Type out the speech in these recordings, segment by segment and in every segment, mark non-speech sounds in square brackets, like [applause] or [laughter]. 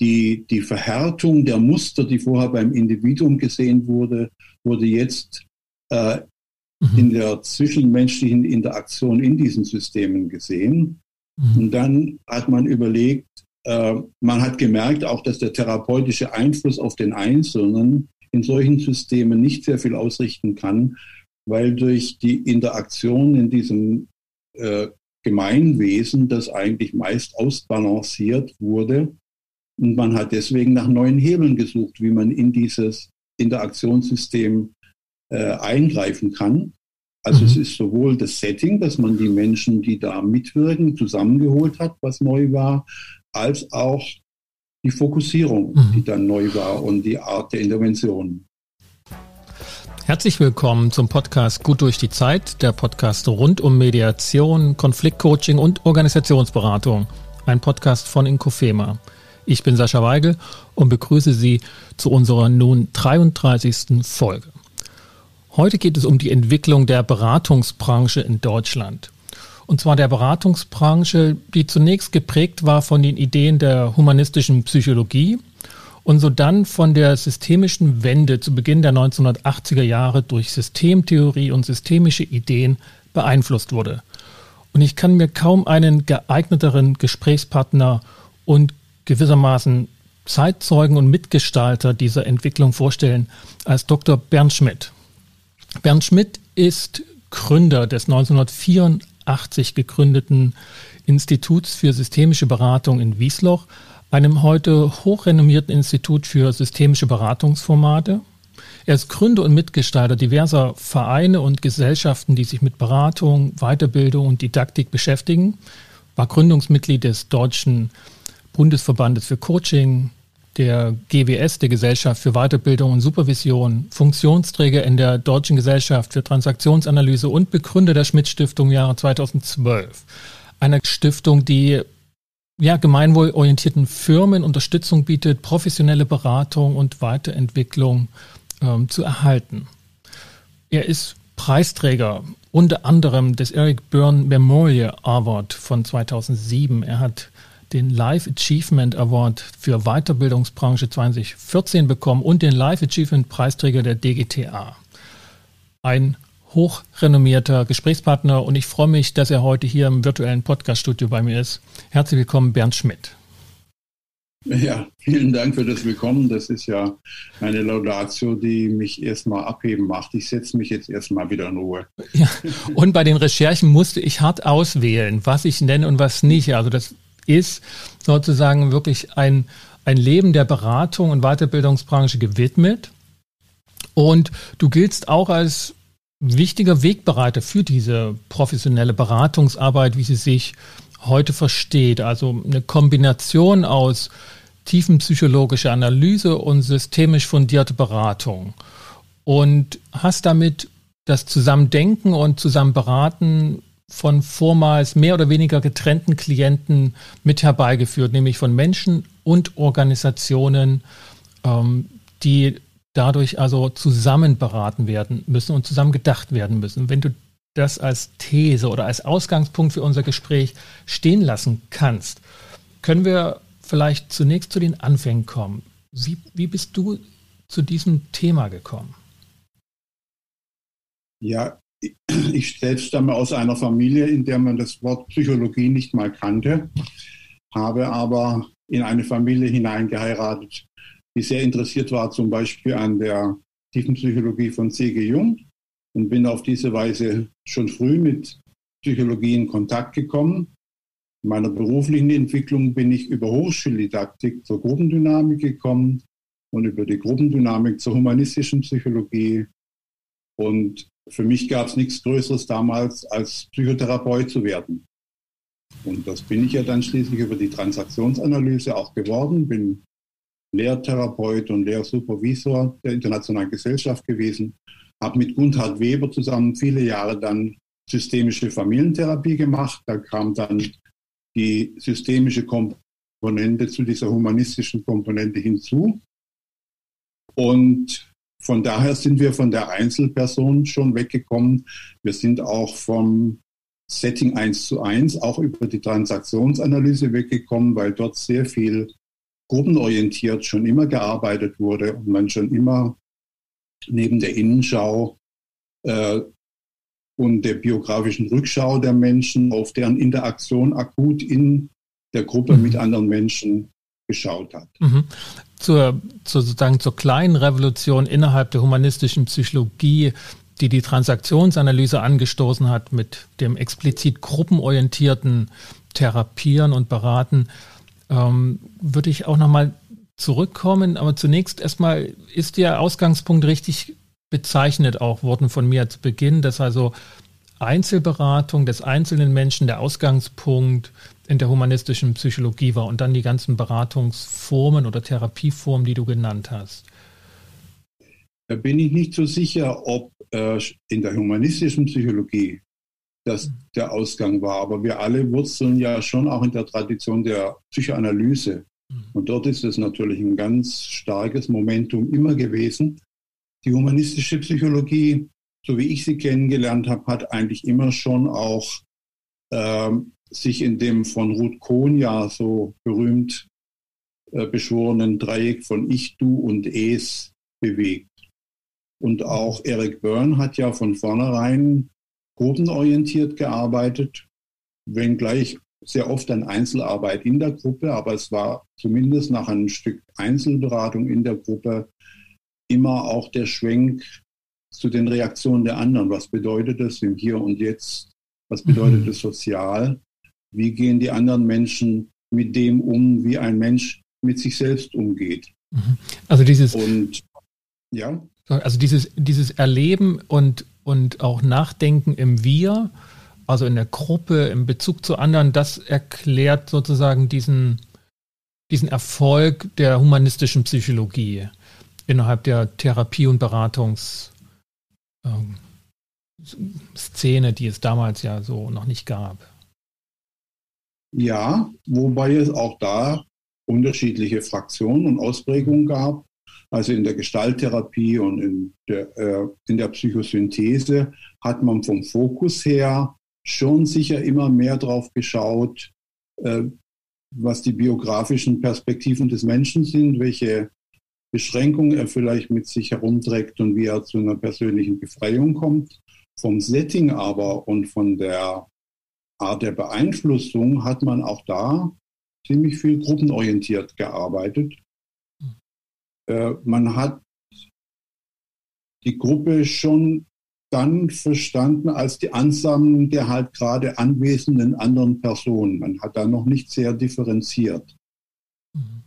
die, die Verhärtung der Muster, die vorher beim Individuum gesehen wurde, wurde jetzt äh, mhm. in der zwischenmenschlichen Interaktion in diesen Systemen gesehen. Mhm. Und dann hat man überlegt, äh, man hat gemerkt auch, dass der therapeutische Einfluss auf den Einzelnen in solchen Systemen nicht sehr viel ausrichten kann, weil durch die Interaktion in diesem äh, Gemeinwesen das eigentlich meist ausbalanciert wurde. Und man hat deswegen nach neuen Hebeln gesucht, wie man in dieses Interaktionssystem äh, eingreifen kann. Also mhm. es ist sowohl das Setting, dass man die Menschen, die da mitwirken, zusammengeholt hat, was neu war, als auch die Fokussierung, mhm. die dann neu war und die Art der Intervention. Herzlich willkommen zum Podcast Gut durch die Zeit, der Podcast rund um Mediation, Konfliktcoaching und Organisationsberatung. Ein Podcast von Inkofema. Ich bin Sascha Weigel und begrüße Sie zu unserer nun 33. Folge. Heute geht es um die Entwicklung der Beratungsbranche in Deutschland. Und zwar der Beratungsbranche, die zunächst geprägt war von den Ideen der humanistischen Psychologie und so dann von der systemischen Wende zu Beginn der 1980er Jahre durch Systemtheorie und systemische Ideen beeinflusst wurde. Und ich kann mir kaum einen geeigneteren Gesprächspartner und gewissermaßen Zeitzeugen und Mitgestalter dieser Entwicklung vorstellen als Dr. Bernd Schmidt. Bernd Schmidt ist Gründer des 1984 1980 gegründeten Instituts für systemische Beratung in Wiesloch, einem heute hochrenommierten Institut für systemische Beratungsformate. Er ist Gründer und Mitgestalter diverser Vereine und Gesellschaften, die sich mit Beratung, Weiterbildung und Didaktik beschäftigen, war Gründungsmitglied des Deutschen Bundesverbandes für Coaching, der GWS, der Gesellschaft für Weiterbildung und Supervision, Funktionsträger in der Deutschen Gesellschaft für Transaktionsanalyse und Begründer der Schmidt-Stiftung im Jahre 2012. Eine Stiftung, die ja, gemeinwohlorientierten Firmen Unterstützung bietet, professionelle Beratung und Weiterentwicklung ähm, zu erhalten. Er ist Preisträger unter anderem des Eric Byrne Memorial Award von 2007. Er hat den Life Achievement Award für Weiterbildungsbranche 2014 bekommen und den Life Achievement Preisträger der DGTA. Ein hochrenommierter Gesprächspartner und ich freue mich, dass er heute hier im virtuellen Podcaststudio bei mir ist. Herzlich willkommen, Bernd Schmidt. Ja, vielen Dank für das Willkommen. Das ist ja eine Laudatio, die mich erstmal abheben macht. Ich setze mich jetzt erstmal wieder in Ruhe. Ja, und bei den Recherchen musste ich hart auswählen, was ich nenne und was nicht. Also das ist sozusagen wirklich ein, ein Leben der Beratung und Weiterbildungsbranche gewidmet. Und du giltst auch als wichtiger Wegbereiter für diese professionelle Beratungsarbeit, wie sie sich heute versteht. Also eine Kombination aus tiefenpsychologischer Analyse und systemisch fundierte Beratung. Und hast damit das Zusammendenken und Zusammenberaten von vormals mehr oder weniger getrennten Klienten mit herbeigeführt, nämlich von Menschen und Organisationen, ähm, die dadurch also zusammen beraten werden müssen und zusammen gedacht werden müssen. Wenn du das als These oder als Ausgangspunkt für unser Gespräch stehen lassen kannst, können wir vielleicht zunächst zu den Anfängen kommen. Wie, wie bist du zu diesem Thema gekommen? Ja, ich selbst stamme aus einer Familie, in der man das Wort Psychologie nicht mal kannte, habe aber in eine Familie hineingeheiratet, die sehr interessiert war, zum Beispiel an der tiefen Psychologie von C.G. Jung und bin auf diese Weise schon früh mit Psychologie in Kontakt gekommen. In meiner beruflichen Entwicklung bin ich über Hochschuldidaktik zur Gruppendynamik gekommen und über die Gruppendynamik zur humanistischen Psychologie und für mich gab es nichts Größeres damals, als Psychotherapeut zu werden. Und das bin ich ja dann schließlich über die Transaktionsanalyse auch geworden, bin Lehrtherapeut und Lehrsupervisor der Internationalen Gesellschaft gewesen, habe mit Gundhard Weber zusammen viele Jahre dann systemische Familientherapie gemacht. Da kam dann die systemische Komponente zu dieser humanistischen Komponente hinzu. Und von daher sind wir von der Einzelperson schon weggekommen. Wir sind auch vom Setting 1 zu 1 auch über die Transaktionsanalyse weggekommen, weil dort sehr viel gruppenorientiert schon immer gearbeitet wurde und man schon immer neben der Innenschau äh, und der biografischen Rückschau der Menschen auf deren Interaktion akut in der Gruppe mhm. mit anderen Menschen geschaut hat. Mhm. Zur, zur, sozusagen zur kleinen Revolution innerhalb der humanistischen Psychologie, die die Transaktionsanalyse angestoßen hat mit dem explizit gruppenorientierten Therapieren und Beraten, ähm, würde ich auch nochmal zurückkommen. Aber zunächst erstmal ist der Ausgangspunkt richtig bezeichnet auch worden von mir zu Beginn, dass also Einzelberatung des einzelnen Menschen der Ausgangspunkt in der humanistischen Psychologie war und dann die ganzen Beratungsformen oder Therapieformen, die du genannt hast. Da bin ich nicht so sicher, ob äh, in der humanistischen Psychologie das mhm. der Ausgang war. Aber wir alle wurzeln ja schon auch in der Tradition der Psychoanalyse. Mhm. Und dort ist es natürlich ein ganz starkes Momentum immer gewesen. Die humanistische Psychologie, so wie ich sie kennengelernt habe, hat eigentlich immer schon auch ähm, sich in dem von Ruth Kohn ja so berühmt äh, beschworenen Dreieck von Ich, Du und Es bewegt. Und auch Eric Byrne hat ja von vornherein gruppenorientiert gearbeitet, wenngleich sehr oft an Einzelarbeit in der Gruppe, aber es war zumindest nach einem Stück Einzelberatung in der Gruppe immer auch der Schwenk zu den Reaktionen der anderen. Was bedeutet das im Hier und Jetzt? Was bedeutet mhm. es sozial? Wie gehen die anderen Menschen mit dem um, wie ein Mensch mit sich selbst umgeht? Mhm. Also dieses und ja. Also dieses, dieses Erleben und, und auch Nachdenken im Wir, also in der Gruppe, im Bezug zu anderen, das erklärt sozusagen diesen, diesen Erfolg der humanistischen Psychologie innerhalb der Therapie- und Beratungsszene, ähm, die es damals ja so noch nicht gab. Ja, wobei es auch da unterschiedliche Fraktionen und Ausprägungen gab. Also in der Gestalttherapie und in der, äh, in der Psychosynthese hat man vom Fokus her schon sicher immer mehr drauf geschaut, äh, was die biografischen Perspektiven des Menschen sind, welche Beschränkungen er vielleicht mit sich herumträgt und wie er zu einer persönlichen Befreiung kommt. Vom Setting aber und von der Art der Beeinflussung hat man auch da ziemlich viel gruppenorientiert gearbeitet. Äh, man hat die Gruppe schon dann verstanden als die Ansammlung der halt gerade anwesenden anderen Personen. Man hat da noch nicht sehr differenziert. Mhm.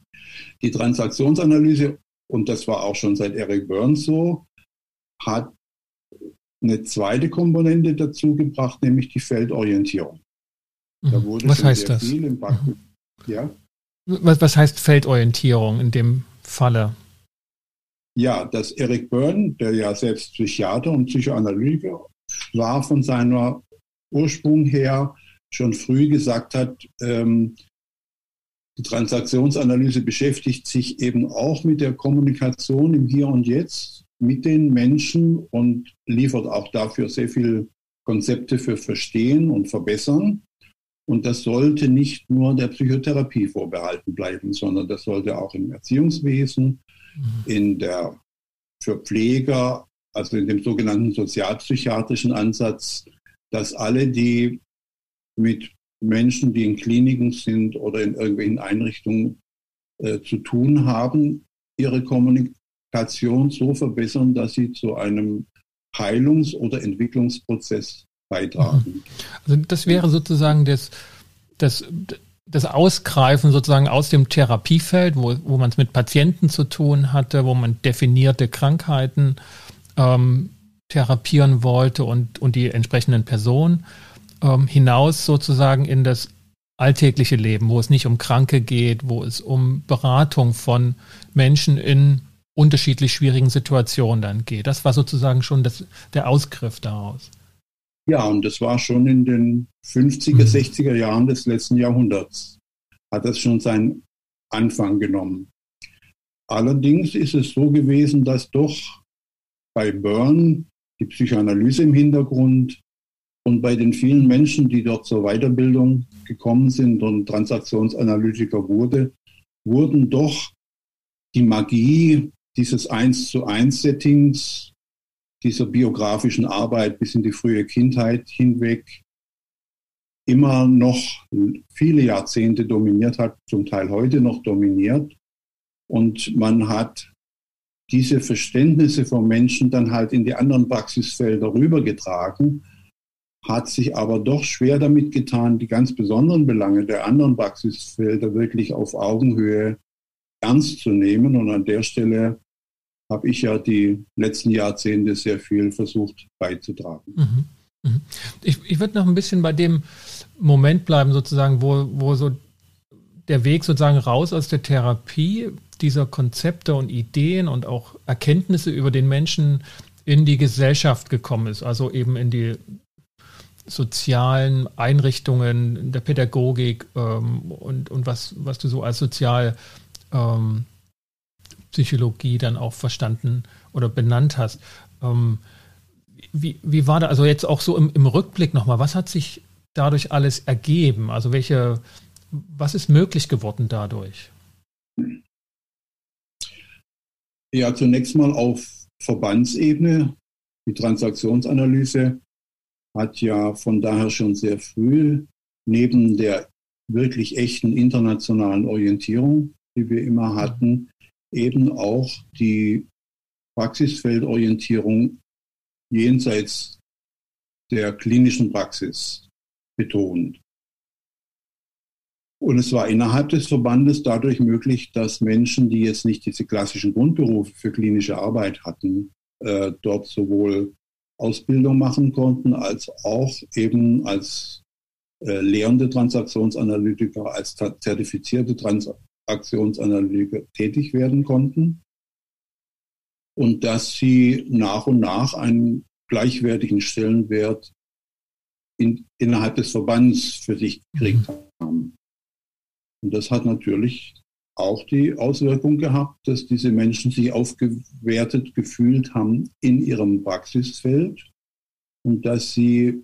Die Transaktionsanalyse, und das war auch schon seit Eric Burns so, hat eine zweite Komponente dazu gebracht, nämlich die Feldorientierung. Da mhm. wurde was heißt das? Mhm. Ja? Was, was heißt Feldorientierung in dem Falle? Ja, dass Eric Byrne, der ja selbst Psychiater und Psychoanalytiker war, von seiner Ursprung her schon früh gesagt hat, ähm, die Transaktionsanalyse beschäftigt sich eben auch mit der Kommunikation im Hier und Jetzt mit den Menschen und liefert auch dafür sehr viele Konzepte für Verstehen und Verbessern. Und das sollte nicht nur der Psychotherapie vorbehalten bleiben, sondern das sollte auch im Erziehungswesen, mhm. in der für Pfleger, also in dem sogenannten sozialpsychiatrischen Ansatz, dass alle, die mit Menschen, die in Kliniken sind oder in irgendwelchen Einrichtungen äh, zu tun haben, ihre Kommunikation so verbessern, dass sie zu einem Heilungs- oder Entwicklungsprozess beitragen. Mhm. Also das wäre sozusagen das, das, das Ausgreifen sozusagen aus dem Therapiefeld, wo, wo man es mit Patienten zu tun hatte, wo man definierte Krankheiten ähm, therapieren wollte und, und die entsprechenden Personen, ähm, hinaus sozusagen in das alltägliche Leben, wo es nicht um Kranke geht, wo es um Beratung von Menschen in unterschiedlich schwierigen Situationen dann geht. Das war sozusagen schon das, der Ausgriff daraus. Ja, und das war schon in den 50er, mhm. 60er Jahren des letzten Jahrhunderts. Hat das schon seinen Anfang genommen. Allerdings ist es so gewesen, dass doch bei Byrne die Psychoanalyse im Hintergrund und bei den vielen Menschen, die dort zur Weiterbildung gekommen sind und Transaktionsanalytiker wurde, wurden doch die Magie dieses Eins zu eins Settings, dieser biografischen Arbeit bis in die frühe Kindheit hinweg immer noch viele Jahrzehnte dominiert hat, zum Teil heute noch dominiert. Und man hat diese Verständnisse von Menschen dann halt in die anderen Praxisfelder rübergetragen, hat sich aber doch schwer damit getan, die ganz besonderen Belange der anderen Praxisfelder wirklich auf Augenhöhe ernst zu nehmen. Und an der Stelle habe ich ja die letzten Jahrzehnte sehr viel versucht beizutragen. Mhm. Mhm. Ich, ich würde noch ein bisschen bei dem Moment bleiben, sozusagen, wo, wo so der Weg sozusagen raus aus der Therapie dieser Konzepte und Ideen und auch Erkenntnisse über den Menschen in die Gesellschaft gekommen ist, also eben in die sozialen Einrichtungen der Pädagogik ähm, und, und was, was du so als Sozialpsychologie ähm, dann auch verstanden oder benannt hast. Ähm, wie, wie war da, also jetzt auch so im, im Rückblick nochmal, was hat sich dadurch alles ergeben? Also welche, was ist möglich geworden dadurch? Ja, zunächst mal auf Verbandsebene. Die Transaktionsanalyse hat ja von daher schon sehr früh neben der wirklich echten internationalen Orientierung, die wir immer hatten, eben auch die Praxisfeldorientierung jenseits der klinischen Praxis betont. Und es war innerhalb des Verbandes dadurch möglich, dass Menschen, die jetzt nicht diese klassischen Grundberufe für klinische Arbeit hatten, äh, dort sowohl Ausbildung machen konnten, als auch eben als äh, lehrende Transaktionsanalytiker, als zertifizierte Transaktionsanalytiker tätig werden konnten und dass sie nach und nach einen gleichwertigen Stellenwert in, innerhalb des Verbands für sich gekriegt mhm. haben. Und das hat natürlich auch die Auswirkung gehabt, dass diese Menschen sich aufgewertet gefühlt haben in ihrem Praxisfeld und dass sie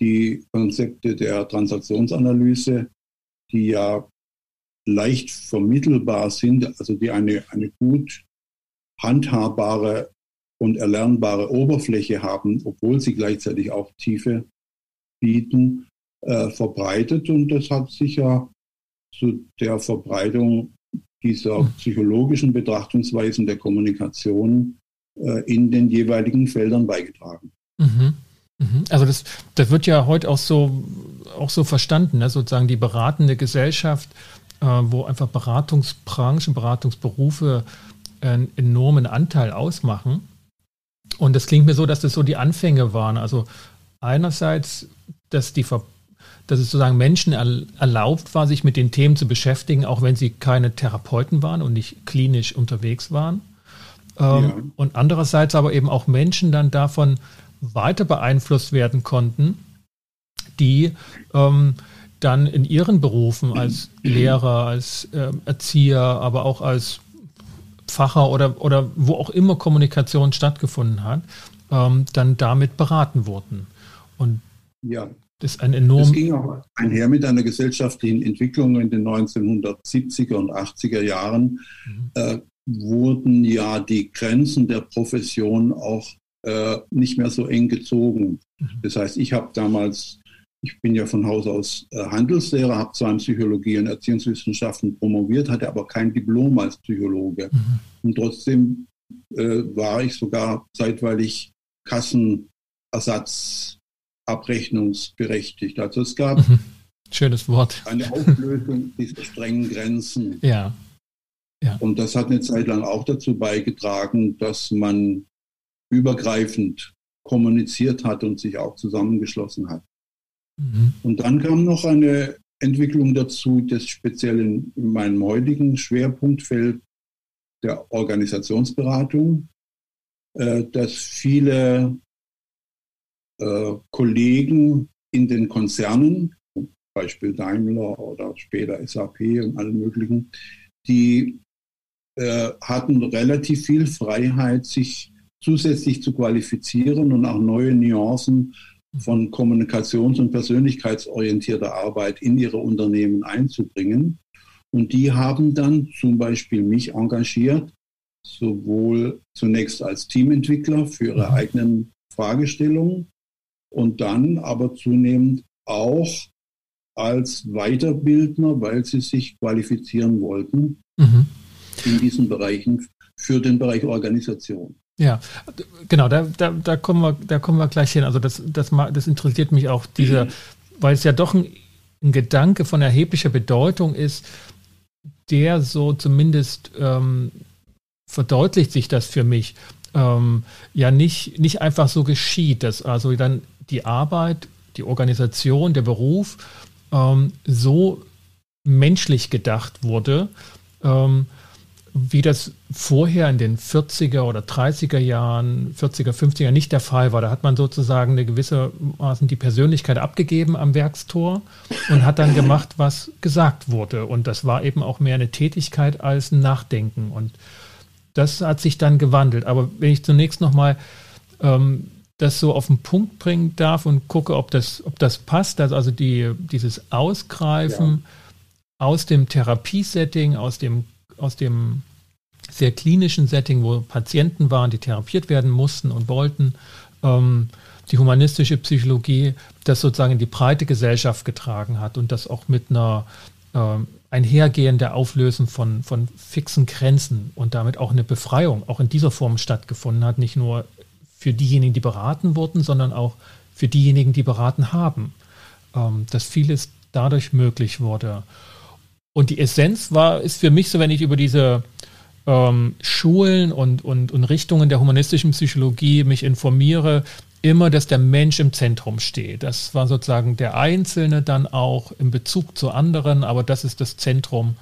die Konzepte der Transaktionsanalyse, die ja leicht vermittelbar sind, also die eine, eine gut handhabbare und erlernbare Oberfläche haben, obwohl sie gleichzeitig auch Tiefe bieten, äh, verbreitet. Und das hat sicher zu der Verbreitung dieser psychologischen Betrachtungsweisen der Kommunikation äh, in den jeweiligen Feldern beigetragen. Mhm. mhm. Also das, das wird ja heute auch so, auch so verstanden, ne? sozusagen die beratende Gesellschaft, äh, wo einfach Beratungsbranchen, Beratungsberufe einen enormen Anteil ausmachen. Und das klingt mir so, dass das so die Anfänge waren. Also einerseits, dass die dass es sozusagen Menschen erlaubt war, sich mit den Themen zu beschäftigen, auch wenn sie keine Therapeuten waren und nicht klinisch unterwegs waren. Ähm, ja. Und andererseits aber eben auch Menschen dann davon weiter beeinflusst werden konnten, die ähm, dann in ihren Berufen als [clears throat] Lehrer, als äh, Erzieher, aber auch als Facher oder, oder wo auch immer Kommunikation stattgefunden hat, ähm, dann damit beraten wurden. Und ja. Das ist ein enorm. Das ging auch einher mit einer gesellschaftlichen Entwicklung in den 1970er und 80er Jahren. Mhm. Äh, wurden ja die Grenzen der Profession auch äh, nicht mehr so eng gezogen. Mhm. Das heißt, ich habe damals ich bin ja von Haus aus äh, Handelslehrer, habe zwar in Psychologie und Erziehungswissenschaften promoviert, hatte aber kein Diplom als Psychologe. Mhm. Und trotzdem äh, war ich sogar zeitweilig Kassenersatzabrechnungsberechtigt. Also es gab mhm. schönes Wort eine Auflösung dieser strengen Grenzen. Ja. ja. Und das hat eine Zeit lang auch dazu beigetragen, dass man übergreifend kommuniziert hat und sich auch zusammengeschlossen hat. Mhm. Und dann kam noch eine Entwicklung dazu, das speziell in, in meinem heutigen Schwerpunktfeld der Organisationsberatung, äh, dass viele äh, Kollegen in den Konzernen, zum Beispiel Daimler oder später SAP und allen möglichen, die äh, hatten relativ viel Freiheit, sich zusätzlich zu qualifizieren und auch neue Nuancen von kommunikations- und persönlichkeitsorientierter Arbeit in ihre Unternehmen einzubringen. Und die haben dann zum Beispiel mich engagiert, sowohl zunächst als Teamentwickler für ihre mhm. eigenen Fragestellungen und dann aber zunehmend auch als Weiterbildner, weil sie sich qualifizieren wollten mhm. in diesen Bereichen für den Bereich Organisation. Ja, genau, da, da, da, kommen, wir, da kommen wir gleich hin. Also das, das, das interessiert mich auch, diese, weil es ja doch ein, ein Gedanke von erheblicher Bedeutung ist, der so zumindest ähm, verdeutlicht sich das für mich, ähm, ja nicht, nicht einfach so geschieht, dass also dann die Arbeit, die Organisation, der Beruf ähm, so menschlich gedacht wurde, ähm, wie das vorher in den 40er oder 30er Jahren, 40er, 50er nicht der Fall war. Da hat man sozusagen eine gewissermaßen die Persönlichkeit abgegeben am Werkstor und hat dann gemacht, was gesagt wurde. Und das war eben auch mehr eine Tätigkeit als ein Nachdenken. Und das hat sich dann gewandelt. Aber wenn ich zunächst nochmal ähm, das so auf den Punkt bringen darf und gucke, ob das, ob das passt, dass also die, dieses Ausgreifen ja. aus dem Therapiesetting, aus dem aus dem sehr klinischen Setting, wo Patienten waren, die therapiert werden mussten und wollten, ähm, die humanistische Psychologie das sozusagen in die breite Gesellschaft getragen hat und das auch mit einer äh, der Auflösen von, von fixen Grenzen und damit auch eine Befreiung auch in dieser Form stattgefunden hat, nicht nur für diejenigen, die beraten wurden, sondern auch für diejenigen, die beraten haben, ähm, dass vieles dadurch möglich wurde. Und die Essenz war, ist für mich so, wenn ich über diese ähm, Schulen und, und, und Richtungen der humanistischen Psychologie mich informiere, immer, dass der Mensch im Zentrum steht. Das war sozusagen der Einzelne dann auch im Bezug zu anderen, aber das ist das Zentrum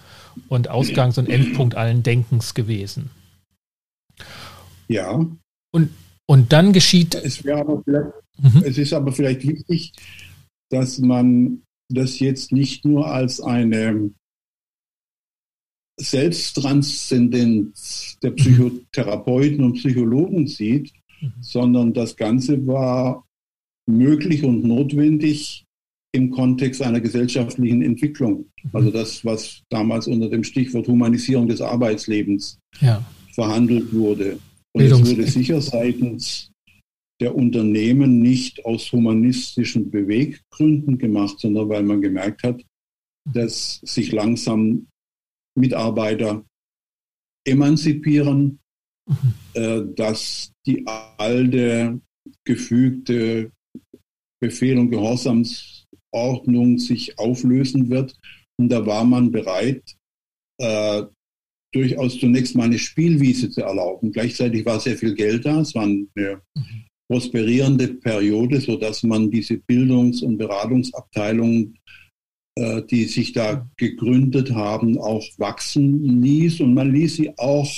und Ausgangs- und Endpunkt allen Denkens gewesen. Ja. Und, und dann geschieht. Es, mhm. es ist aber vielleicht wichtig, dass man das jetzt nicht nur als eine Selbsttranszendenz der Psychotherapeuten und Psychologen sieht, mhm. sondern das Ganze war möglich und notwendig im Kontext einer gesellschaftlichen Entwicklung. Mhm. Also das, was damals unter dem Stichwort Humanisierung des Arbeitslebens ja. verhandelt wurde. Und es wurde sicher seitens der Unternehmen nicht aus humanistischen Beweggründen gemacht, sondern weil man gemerkt hat, dass sich langsam Mitarbeiter emanzipieren, mhm. äh, dass die alte gefügte Befehl- und Gehorsamsordnung sich auflösen wird. Und da war man bereit, äh, durchaus zunächst mal eine Spielwiese zu erlauben. Gleichzeitig war sehr viel Geld da. Es war eine prosperierende Periode, sodass man diese Bildungs- und Beratungsabteilungen äh, die sich da gegründet haben, auch wachsen ließ. Und man ließ sie auch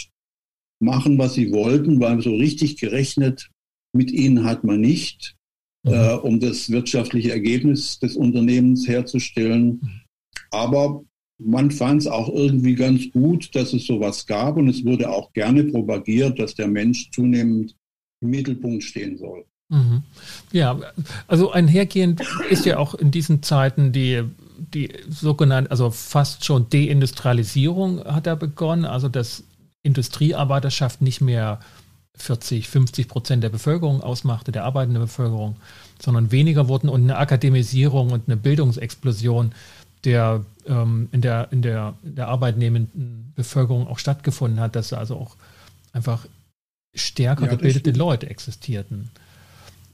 machen, was sie wollten, weil so richtig gerechnet mit ihnen hat man nicht, mhm. äh, um das wirtschaftliche Ergebnis des Unternehmens herzustellen. Mhm. Aber man fand es auch irgendwie ganz gut, dass es sowas gab und es wurde auch gerne propagiert, dass der Mensch zunehmend im Mittelpunkt stehen soll. Mhm. Ja, also einhergehend ist ja auch in diesen Zeiten die die sogenannte, also fast schon Deindustrialisierung hat da begonnen, also dass Industriearbeiterschaft nicht mehr 40, 50 Prozent der Bevölkerung ausmachte, der arbeitenden Bevölkerung, sondern weniger wurden und eine Akademisierung und eine Bildungsexplosion der ähm, in der in der, in der arbeitnehmenden Bevölkerung auch stattgefunden hat, dass also auch einfach stärker ja, gebildete Leute existierten.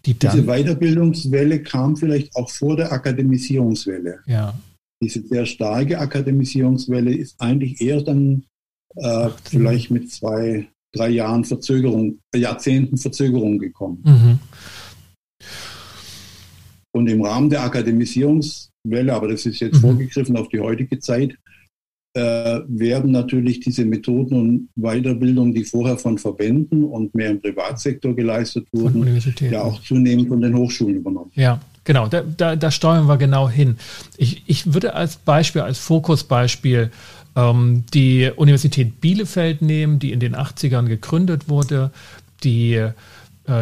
Die Diese Weiterbildungswelle kam vielleicht auch vor der Akademisierungswelle. Ja. Diese sehr starke Akademisierungswelle ist eigentlich eher dann äh, vielleicht mit zwei, drei Jahren Verzögerung, Jahrzehnten Verzögerung gekommen. Mhm. Und im Rahmen der Akademisierungswelle, aber das ist jetzt mhm. vorgegriffen auf die heutige Zeit, äh, werden natürlich diese Methoden und Weiterbildung, die vorher von Verbänden und mehr im Privatsektor geleistet wurden, ja auch zunehmend von den Hochschulen übernommen. Ja, genau, da, da, da steuern wir genau hin. Ich, ich würde als Beispiel, als Fokusbeispiel ähm, die Universität Bielefeld nehmen, die in den 80ern gegründet wurde, die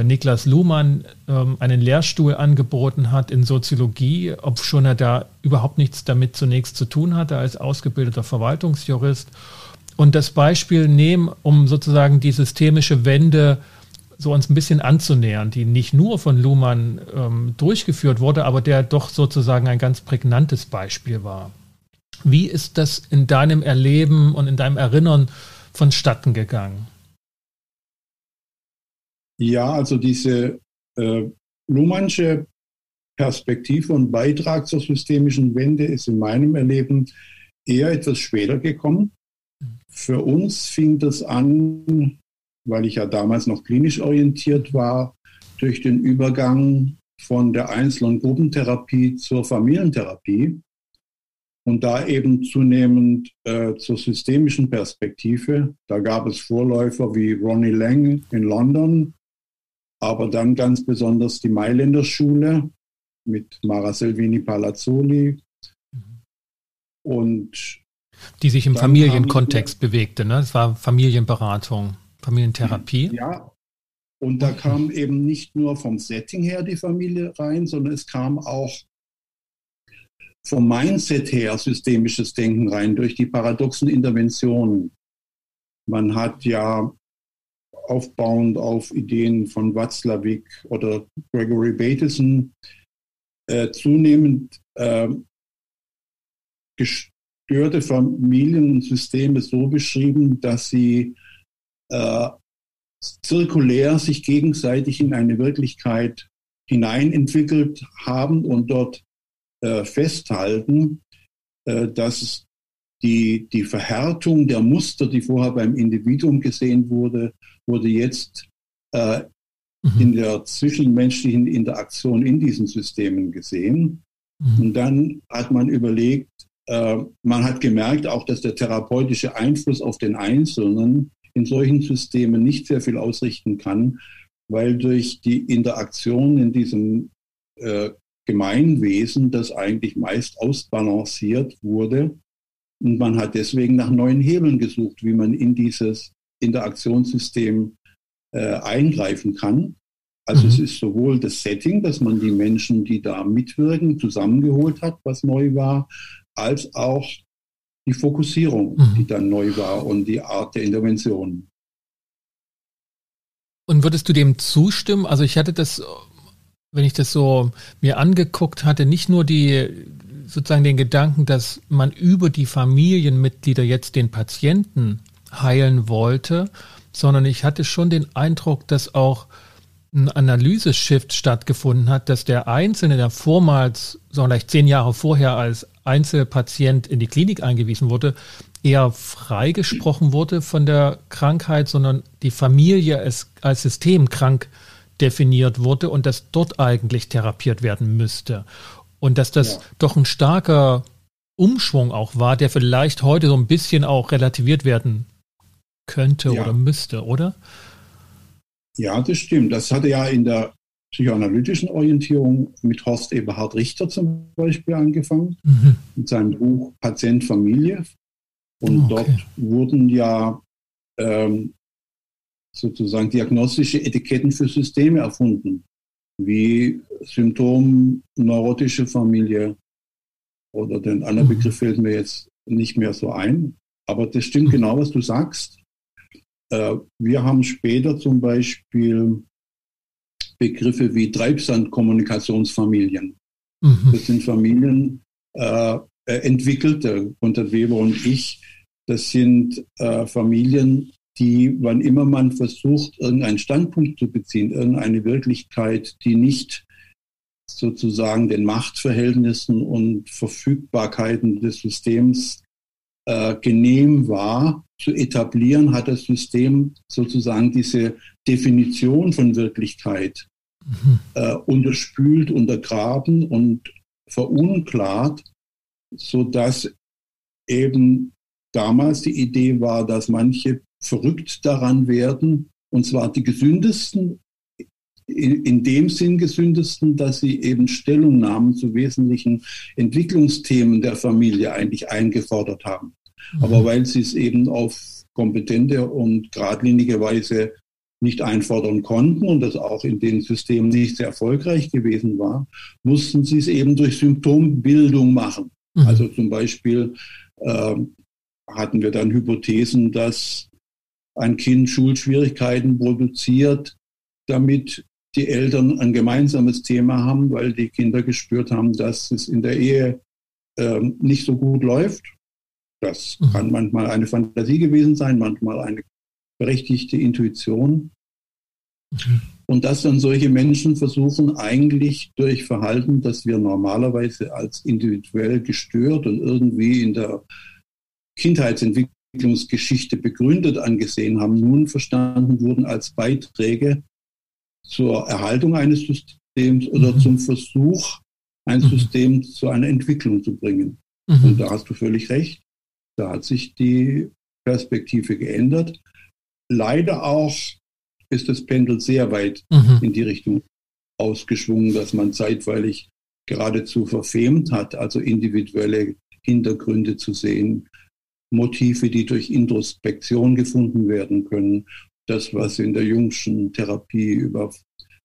Niklas Luhmann ähm, einen Lehrstuhl angeboten hat in Soziologie, ob schon er da überhaupt nichts damit zunächst zu tun hatte als ausgebildeter Verwaltungsjurist. Und das Beispiel nehmen, um sozusagen die systemische Wende so uns ein bisschen anzunähern, die nicht nur von Luhmann ähm, durchgeführt wurde, aber der doch sozusagen ein ganz prägnantes Beispiel war. Wie ist das in deinem Erleben und in deinem Erinnern vonstatten gegangen? Ja, also diese äh, Luhmannsche Perspektive und Beitrag zur systemischen Wende ist in meinem Erleben eher etwas später gekommen. Für uns fing das an, weil ich ja damals noch klinisch orientiert war, durch den Übergang von der Einzel- und Gruppentherapie zur Familientherapie und da eben zunehmend äh, zur systemischen Perspektive. Da gab es Vorläufer wie Ronnie Lang in London, aber dann ganz besonders die Mailänder Schule mit Mara Selvini Palazzoli. Mhm. Und die sich im Familienkontext bewegte, ne? Das war Familienberatung, Familientherapie. Ja, und da kam eben nicht nur vom Setting her die Familie rein, sondern es kam auch vom Mindset her systemisches Denken rein durch die paradoxen Interventionen. Man hat ja aufbauend auf Ideen von Watzlawick oder Gregory Bateson äh, zunehmend äh, gestörte Familien und Systeme so beschrieben, dass sie äh, zirkulär sich gegenseitig in eine Wirklichkeit hineinentwickelt haben und dort äh, festhalten, äh, dass die, die Verhärtung der Muster, die vorher beim Individuum gesehen wurde, wurde jetzt äh, mhm. in der zwischenmenschlichen Interaktion in diesen Systemen gesehen. Mhm. Und dann hat man überlegt, äh, man hat gemerkt auch, dass der therapeutische Einfluss auf den Einzelnen in solchen Systemen nicht sehr viel ausrichten kann, weil durch die Interaktion in diesem äh, Gemeinwesen das eigentlich meist ausbalanciert wurde. Und man hat deswegen nach neuen Hebeln gesucht, wie man in dieses Interaktionssystem äh, eingreifen kann. Also mhm. es ist sowohl das Setting, dass man die Menschen, die da mitwirken, zusammengeholt hat, was neu war, als auch die Fokussierung, mhm. die dann neu war und die Art der Intervention. Und würdest du dem zustimmen? Also ich hatte das, wenn ich das so mir angeguckt hatte, nicht nur die sozusagen den Gedanken, dass man über die Familienmitglieder jetzt den Patienten heilen wollte, sondern ich hatte schon den Eindruck, dass auch ein Analyse-Shift stattgefunden hat, dass der Einzelne, der vormals, so vielleicht zehn Jahre vorher als Einzelpatient in die Klinik eingewiesen wurde, eher freigesprochen wurde von der Krankheit, sondern die Familie als systemkrank definiert wurde und dass dort eigentlich therapiert werden müsste. Und dass das ja. doch ein starker Umschwung auch war, der vielleicht heute so ein bisschen auch relativiert werden könnte ja. oder müsste, oder? Ja, das stimmt. Das hatte ja in der psychoanalytischen Orientierung mit Horst Eberhard Richter zum Beispiel angefangen, mhm. mit seinem Buch Patient Familie. Und okay. dort wurden ja ähm, sozusagen diagnostische Etiketten für Systeme erfunden, wie Symptom neurotische Familie oder den anderen mhm. Begriff fällt mir jetzt nicht mehr so ein. Aber das stimmt mhm. genau, was du sagst. Äh, wir haben später zum Beispiel Begriffe wie Treibsandkommunikationsfamilien. Mhm. Das sind Familien äh, äh, entwickelte unter Weber und ich. Das sind äh, Familien, die, wann immer man versucht, irgendeinen Standpunkt zu beziehen, irgendeine Wirklichkeit, die nicht sozusagen den Machtverhältnissen und Verfügbarkeiten des Systems äh, genehm war, zu etablieren, hat das System sozusagen diese Definition von Wirklichkeit mhm. äh, unterspült, untergraben und verunklart, sodass eben damals die Idee war, dass manche verrückt daran werden, und zwar die gesündesten, in, in dem Sinn gesündesten, dass sie eben Stellungnahmen zu wesentlichen Entwicklungsthemen der Familie eigentlich eingefordert haben. Mhm. Aber weil sie es eben auf kompetente und geradlinige Weise nicht einfordern konnten und das auch in den Systemen nicht sehr erfolgreich gewesen war, mussten sie es eben durch Symptombildung machen. Mhm. Also zum Beispiel äh, hatten wir dann Hypothesen, dass ein Kind Schulschwierigkeiten produziert, damit die Eltern ein gemeinsames Thema haben, weil die Kinder gespürt haben, dass es in der Ehe äh, nicht so gut läuft. Das mhm. kann manchmal eine Fantasie gewesen sein, manchmal eine berechtigte Intuition. Mhm. Und dass dann solche Menschen versuchen, eigentlich durch Verhalten, das wir normalerweise als individuell gestört und irgendwie in der Kindheitsentwicklungsgeschichte begründet angesehen haben, nun verstanden wurden als Beiträge zur Erhaltung eines Systems oder mhm. zum Versuch, ein mhm. System zu einer Entwicklung zu bringen. Mhm. Und da hast du völlig recht. Da hat sich die Perspektive geändert. Leider auch ist das Pendel sehr weit mhm. in die Richtung ausgeschwungen, dass man zeitweilig geradezu verfemt hat, also individuelle Hintergründe zu sehen, Motive, die durch Introspektion gefunden werden können, das, was in der jüngsten Therapie über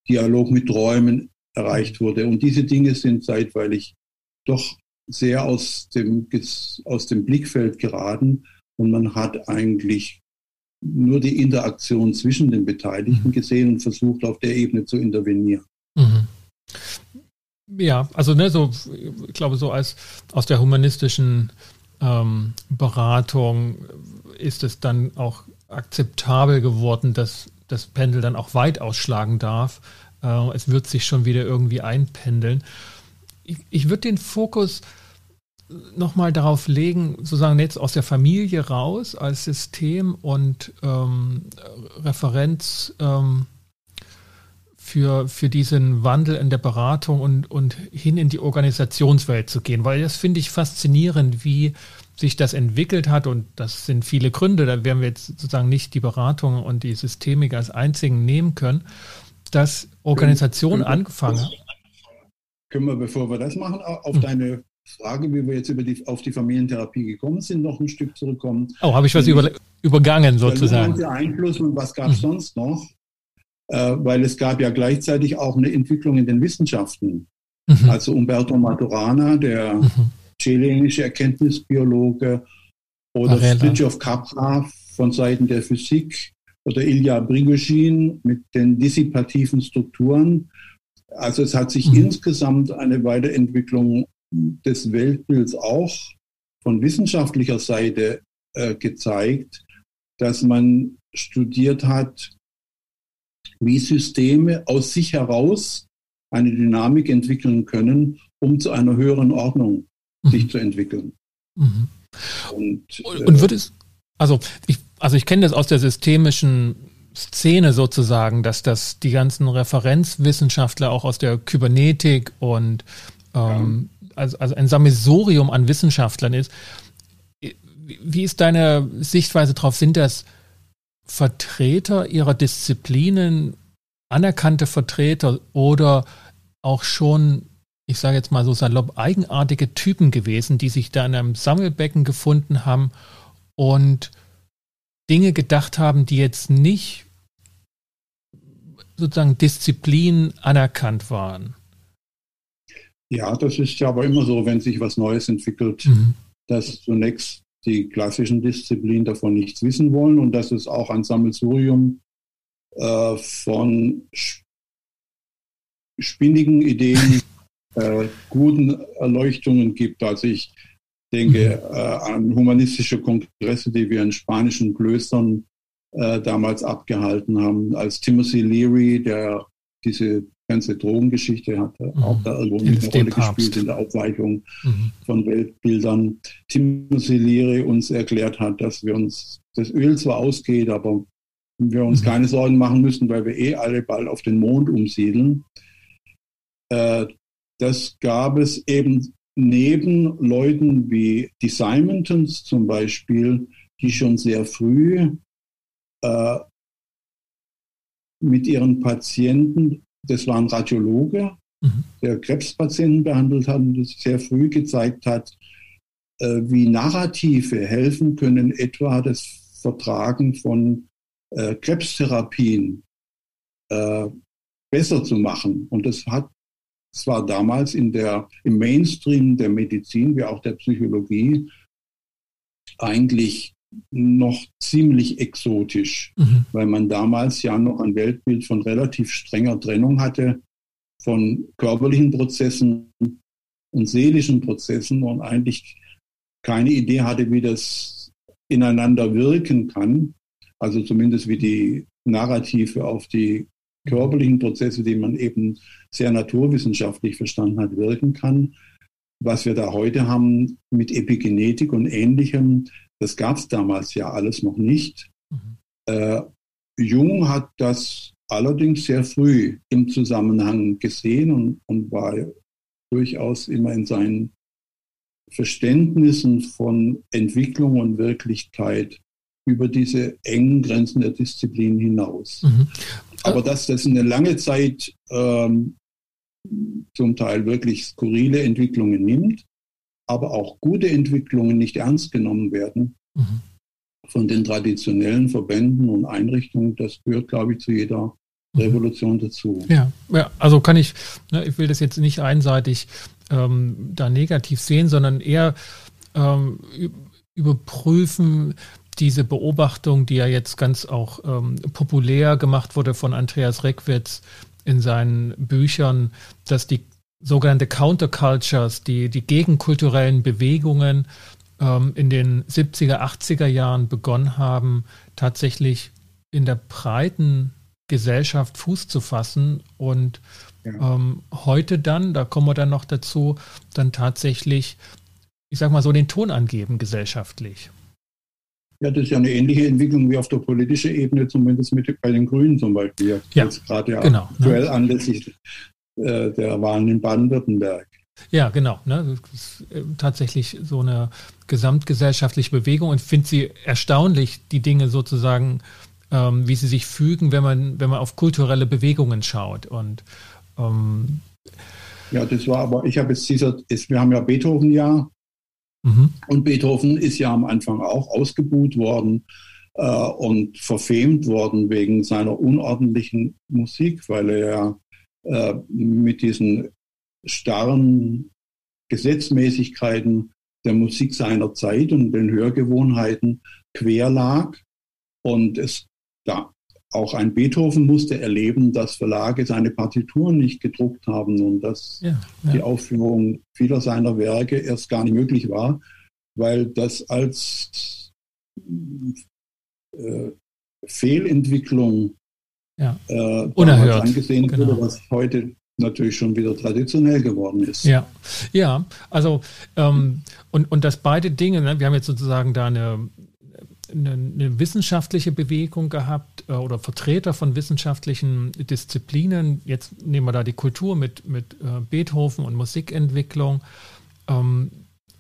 Dialog mit Träumen erreicht wurde. Und diese Dinge sind zeitweilig doch sehr aus dem, aus dem Blickfeld geraten und man hat eigentlich nur die Interaktion zwischen den Beteiligten mhm. gesehen und versucht, auf der Ebene zu intervenieren. Mhm. Ja, also ne, so, ich glaube, so als aus der humanistischen ähm, Beratung ist es dann auch akzeptabel geworden, dass das Pendel dann auch weit ausschlagen darf. Äh, es wird sich schon wieder irgendwie einpendeln. Ich, ich würde den Fokus nochmal darauf legen, sozusagen jetzt aus der Familie raus als System und ähm, Referenz ähm, für, für diesen Wandel in der Beratung und, und hin in die Organisationswelt zu gehen, weil das finde ich faszinierend, wie sich das entwickelt hat und das sind viele Gründe, da werden wir jetzt sozusagen nicht die Beratung und die Systemik als einzigen nehmen können, dass Organisationen angefangen haben. Können wir, bevor wir das machen, auf hm. deine Frage, wie wir jetzt über die, auf die Familientherapie gekommen sind, noch ein Stück zurückkommen. Oh, habe ich was über, übergangen sozusagen. Der Einfluss und was gab es mhm. sonst noch? Äh, weil es gab ja gleichzeitig auch eine Entwicklung in den Wissenschaften. Mhm. Also Umberto Maturana, der mhm. chilenische Erkenntnisbiologe, oder Fritjof Capra von Seiten der Physik oder Ilya Prigozhin mit den dissipativen Strukturen. Also es hat sich mhm. insgesamt eine Weiterentwicklung des Weltbilds auch von wissenschaftlicher Seite äh, gezeigt, dass man studiert hat, wie Systeme aus sich heraus eine Dynamik entwickeln können, um zu einer höheren Ordnung mhm. sich zu entwickeln. Mhm. Und, äh, und wird es, also ich, also ich kenne das aus der systemischen Szene sozusagen, dass das die ganzen Referenzwissenschaftler auch aus der Kybernetik und ähm, ja also, also ein Sammelsurium an Wissenschaftlern ist. Wie ist deine Sichtweise darauf? Sind das Vertreter ihrer Disziplinen, anerkannte Vertreter oder auch schon, ich sage jetzt mal so salopp, eigenartige Typen gewesen, die sich da in einem Sammelbecken gefunden haben und Dinge gedacht haben, die jetzt nicht sozusagen Disziplin anerkannt waren? Ja, das ist ja aber immer so, wenn sich was Neues entwickelt, mhm. dass zunächst die klassischen Disziplinen davon nichts wissen wollen und dass es auch ein Sammelsurium äh, von spinnigen Ideen, äh, guten Erleuchtungen gibt. Also ich denke äh, an humanistische Kongresse, die wir in spanischen Klöstern äh, damals abgehalten haben, als Timothy Leary, der diese ganze Drogengeschichte hat mhm. auch da irgendwo eine Rolle gespielt in der Aufweichung mhm. von Weltbildern. Timothy Leary uns erklärt hat, dass wir uns das Öl zwar ausgeht, aber wir uns mhm. keine Sorgen machen müssen, weil wir eh alle bald auf den Mond umsiedeln. Äh, das gab es eben neben Leuten wie die Simontons zum Beispiel, die schon sehr früh äh, mit ihren Patienten das war ein Radiologe, mhm. der Krebspatienten behandelt hat und das sehr früh gezeigt hat, äh, wie Narrative helfen können, etwa das Vertragen von äh, Krebstherapien äh, besser zu machen. Und das hat zwar damals in der, im Mainstream der Medizin wie auch der Psychologie eigentlich noch ziemlich exotisch, mhm. weil man damals ja noch ein Weltbild von relativ strenger Trennung hatte von körperlichen Prozessen und seelischen Prozessen und eigentlich keine Idee hatte, wie das ineinander wirken kann. Also zumindest wie die Narrative auf die körperlichen Prozesse, die man eben sehr naturwissenschaftlich verstanden hat, wirken kann. Was wir da heute haben mit Epigenetik und Ähnlichem, das gab es damals ja alles noch nicht. Mhm. Äh, Jung hat das allerdings sehr früh im Zusammenhang gesehen und, und war durchaus immer in seinen Verständnissen von Entwicklung und Wirklichkeit über diese engen Grenzen der Disziplin hinaus. Mhm. Aber dass das eine lange Zeit ähm, zum Teil wirklich skurrile Entwicklungen nimmt, aber auch gute Entwicklungen nicht ernst genommen werden mhm. von den traditionellen Verbänden und Einrichtungen, das gehört, glaube ich, zu jeder mhm. Revolution dazu. Ja, ja also kann ich, ne, ich will das jetzt nicht einseitig ähm, da negativ sehen, sondern eher ähm, überprüfen, diese Beobachtung, die ja jetzt ganz auch ähm, populär gemacht wurde von Andreas Reckwitz in seinen Büchern, dass die sogenannte Countercultures, die, die gegenkulturellen Bewegungen ähm, in den 70er, 80er Jahren begonnen haben, tatsächlich in der breiten Gesellschaft Fuß zu fassen und ja. ähm, heute dann, da kommen wir dann noch dazu, dann tatsächlich, ich sag mal so, den Ton angeben gesellschaftlich. Ja, das ist ja eine ähnliche Entwicklung wie auf der politischen Ebene, zumindest mit bei den Grünen zum Beispiel. Ja, Jetzt gerade ja genau, aktuell ne? anlässlich äh, der Wahlen in Baden-Württemberg. Ja, genau. Ne? Ist äh, tatsächlich so eine gesamtgesellschaftliche Bewegung und finde sie erstaunlich, die Dinge sozusagen, ähm, wie sie sich fügen, wenn man, wenn man auf kulturelle Bewegungen schaut. Und ähm, ja, das war aber, ich habe jetzt dieser, wir haben ja Beethoven-Jahr Mhm. Und Beethoven ist ja am Anfang auch ausgebuht worden äh, und verfemt worden wegen seiner unordentlichen Musik, weil er äh, mit diesen starren Gesetzmäßigkeiten der Musik seiner Zeit und den Hörgewohnheiten quer lag. Und es da auch ein Beethoven musste erleben, dass Verlage seine Partituren nicht gedruckt haben und dass ja, ja. die Aufführung vieler seiner Werke erst gar nicht möglich war, weil das als äh, Fehlentwicklung ja. äh, Unerhört. angesehen genau. wurde, was heute natürlich schon wieder traditionell geworden ist. Ja, ja, also ähm, und, und dass beide Dinge, ne, wir haben jetzt sozusagen da eine, eine, eine wissenschaftliche Bewegung gehabt äh, oder Vertreter von wissenschaftlichen Disziplinen. Jetzt nehmen wir da die Kultur mit, mit äh, Beethoven und Musikentwicklung, ähm,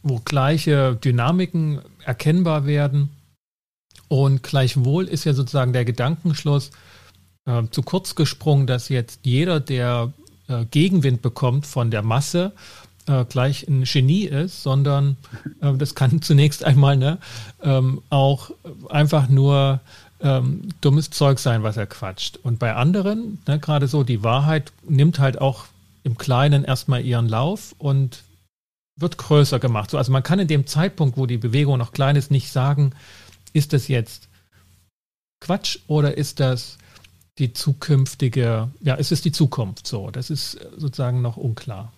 wo gleiche Dynamiken erkennbar werden. Und gleichwohl ist ja sozusagen der Gedankenschluss äh, zu kurz gesprungen, dass jetzt jeder, der äh, Gegenwind bekommt von der Masse, äh, gleich ein Genie ist, sondern äh, das kann [laughs] zunächst einmal ne, ähm, auch einfach nur ähm, dummes Zeug sein, was er quatscht. Und bei anderen, ne, gerade so, die Wahrheit nimmt halt auch im Kleinen erstmal ihren Lauf und wird größer gemacht. So, also man kann in dem Zeitpunkt, wo die Bewegung noch klein ist, nicht sagen, ist das jetzt Quatsch oder ist das die zukünftige, ja, ist es die Zukunft so? Das ist sozusagen noch unklar.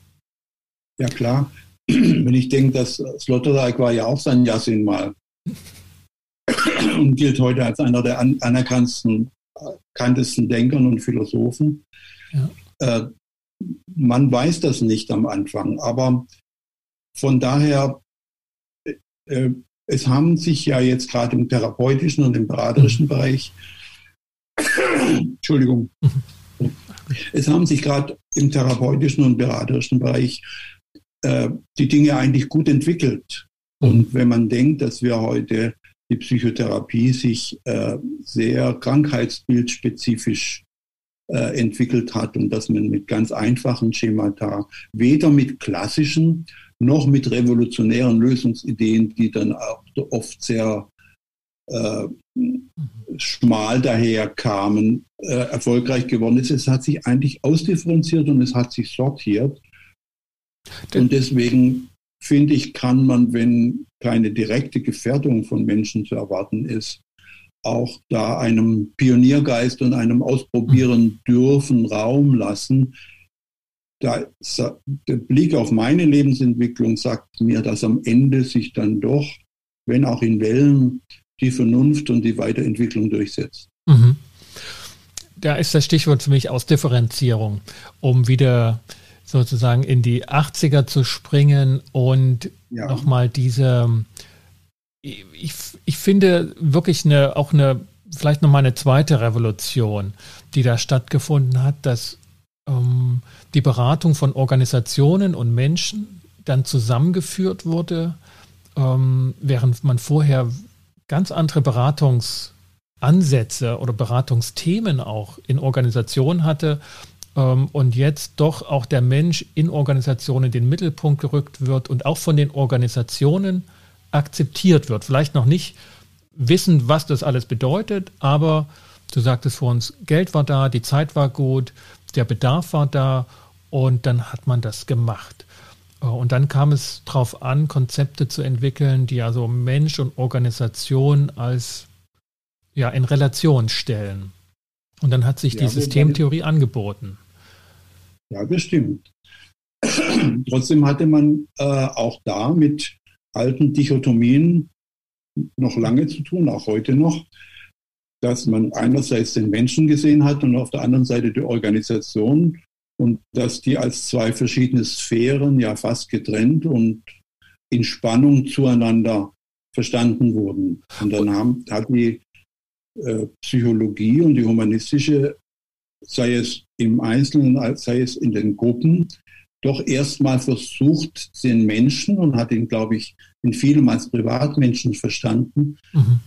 Ja, klar. [clears throat] Wenn ich denke, dass Sloterdijk war ja auch sein Yassin mal [clears throat] und gilt heute als einer der anerkanntesten Denkern und Philosophen. Ja. Äh, man weiß das nicht am Anfang, aber von daher, äh, es haben sich ja jetzt gerade im therapeutischen und im beraterischen mhm. Bereich, [clears throat] Entschuldigung, [laughs] es haben sich gerade im therapeutischen und beraterischen Bereich äh, die Dinge eigentlich gut entwickelt. Und wenn man denkt, dass wir heute die Psychotherapie sich äh, sehr krankheitsbildspezifisch äh, entwickelt hat und dass man mit ganz einfachen Schemata, weder mit klassischen noch mit revolutionären Lösungsideen, die dann auch oft sehr äh, schmal daherkamen, äh, erfolgreich geworden ist. Es hat sich eigentlich ausdifferenziert und es hat sich sortiert. Und deswegen finde ich, kann man, wenn keine direkte Gefährdung von Menschen zu erwarten ist, auch da einem Pioniergeist und einem Ausprobieren dürfen Raum lassen. Da, der Blick auf meine Lebensentwicklung sagt mir, dass am Ende sich dann doch, wenn auch in Wellen, die Vernunft und die Weiterentwicklung durchsetzt. Mhm. Da ist das Stichwort für mich Ausdifferenzierung, um wieder sozusagen in die 80er zu springen und ja. nochmal diese, ich, ich finde wirklich eine, auch eine, vielleicht nochmal eine zweite Revolution, die da stattgefunden hat, dass ähm, die Beratung von Organisationen und Menschen dann zusammengeführt wurde, ähm, während man vorher ganz andere Beratungsansätze oder Beratungsthemen auch in Organisationen hatte ähm, und jetzt doch auch der Mensch in Organisationen in den Mittelpunkt gerückt wird und auch von den Organisationen akzeptiert wird. Vielleicht noch nicht wissen, was das alles bedeutet, aber du sagtest vor uns, Geld war da, die Zeit war gut, der Bedarf war da und dann hat man das gemacht. Äh, und dann kam es darauf an, Konzepte zu entwickeln, die also Mensch und Organisation als ja in Relation stellen. Und dann hat sich ja, die Systemtheorie angeboten. Ja, das stimmt. [clears throat] Trotzdem hatte man äh, auch da mit alten Dichotomien noch lange zu tun, auch heute noch, dass man einerseits den Menschen gesehen hat und auf der anderen Seite die Organisation und dass die als zwei verschiedene Sphären ja fast getrennt und in Spannung zueinander verstanden wurden. Und dann haben, hat die äh, Psychologie und die humanistische, sei es im Einzelnen, sei es in den Gruppen, doch erstmal versucht, den Menschen und hat ihn, glaube ich, in vielem als Privatmenschen verstanden, mhm.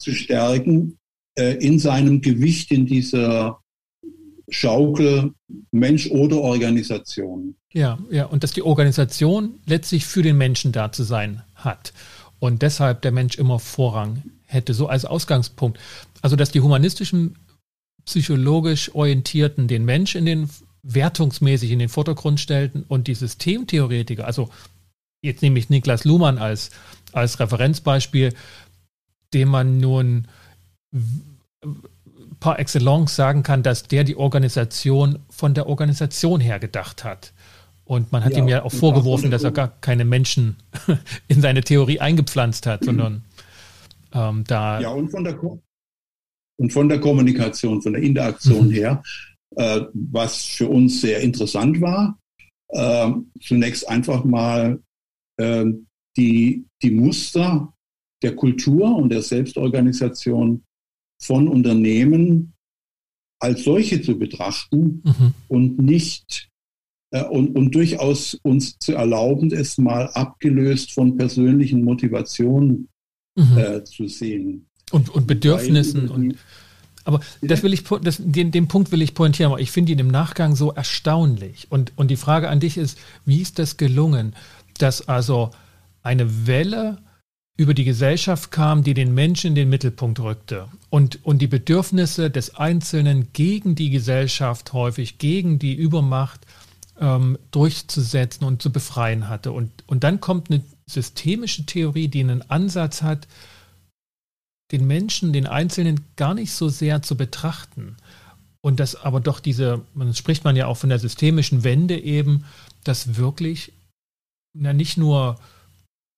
zu stärken äh, in seinem Gewicht in dieser Schaukel Mensch oder Organisation. Ja, ja, und dass die Organisation letztlich für den Menschen da zu sein hat und deshalb der Mensch immer Vorrang hätte, so als Ausgangspunkt. Also, dass die humanistischen, psychologisch orientierten den Mensch in den wertungsmäßig in den Vordergrund stellten und die Systemtheoretiker, also jetzt nehme ich Niklas Luhmann als, als Referenzbeispiel, dem man nun par excellence sagen kann, dass der die Organisation von der Organisation her gedacht hat. Und man hat ja, ihm ja auch vorgeworfen, dass er gar keine Menschen [laughs] in seine Theorie eingepflanzt hat, sondern ähm, da. Ja, und von, der und von der Kommunikation, von der Interaktion mhm. her, äh, was für uns sehr interessant war. Äh, zunächst einfach mal äh, die, die Muster der Kultur und der Selbstorganisation von Unternehmen als solche zu betrachten mhm. und nicht äh, und, und durchaus uns zu erlauben, es mal abgelöst von persönlichen Motivationen mhm. äh, zu sehen. Und, und Bedürfnissen und aber das will ich, das, den, den Punkt will ich pointieren, aber ich finde ihn im Nachgang so erstaunlich. Und, und die Frage an dich ist, wie ist das gelungen, dass also eine Welle über die Gesellschaft kam, die den Menschen in den Mittelpunkt rückte und, und die Bedürfnisse des Einzelnen gegen die Gesellschaft häufig, gegen die Übermacht ähm, durchzusetzen und zu befreien hatte. Und, und dann kommt eine systemische Theorie, die einen Ansatz hat, den Menschen, den Einzelnen gar nicht so sehr zu betrachten. Und das aber doch diese, man spricht man ja auch von der systemischen Wende eben, dass wirklich na, nicht nur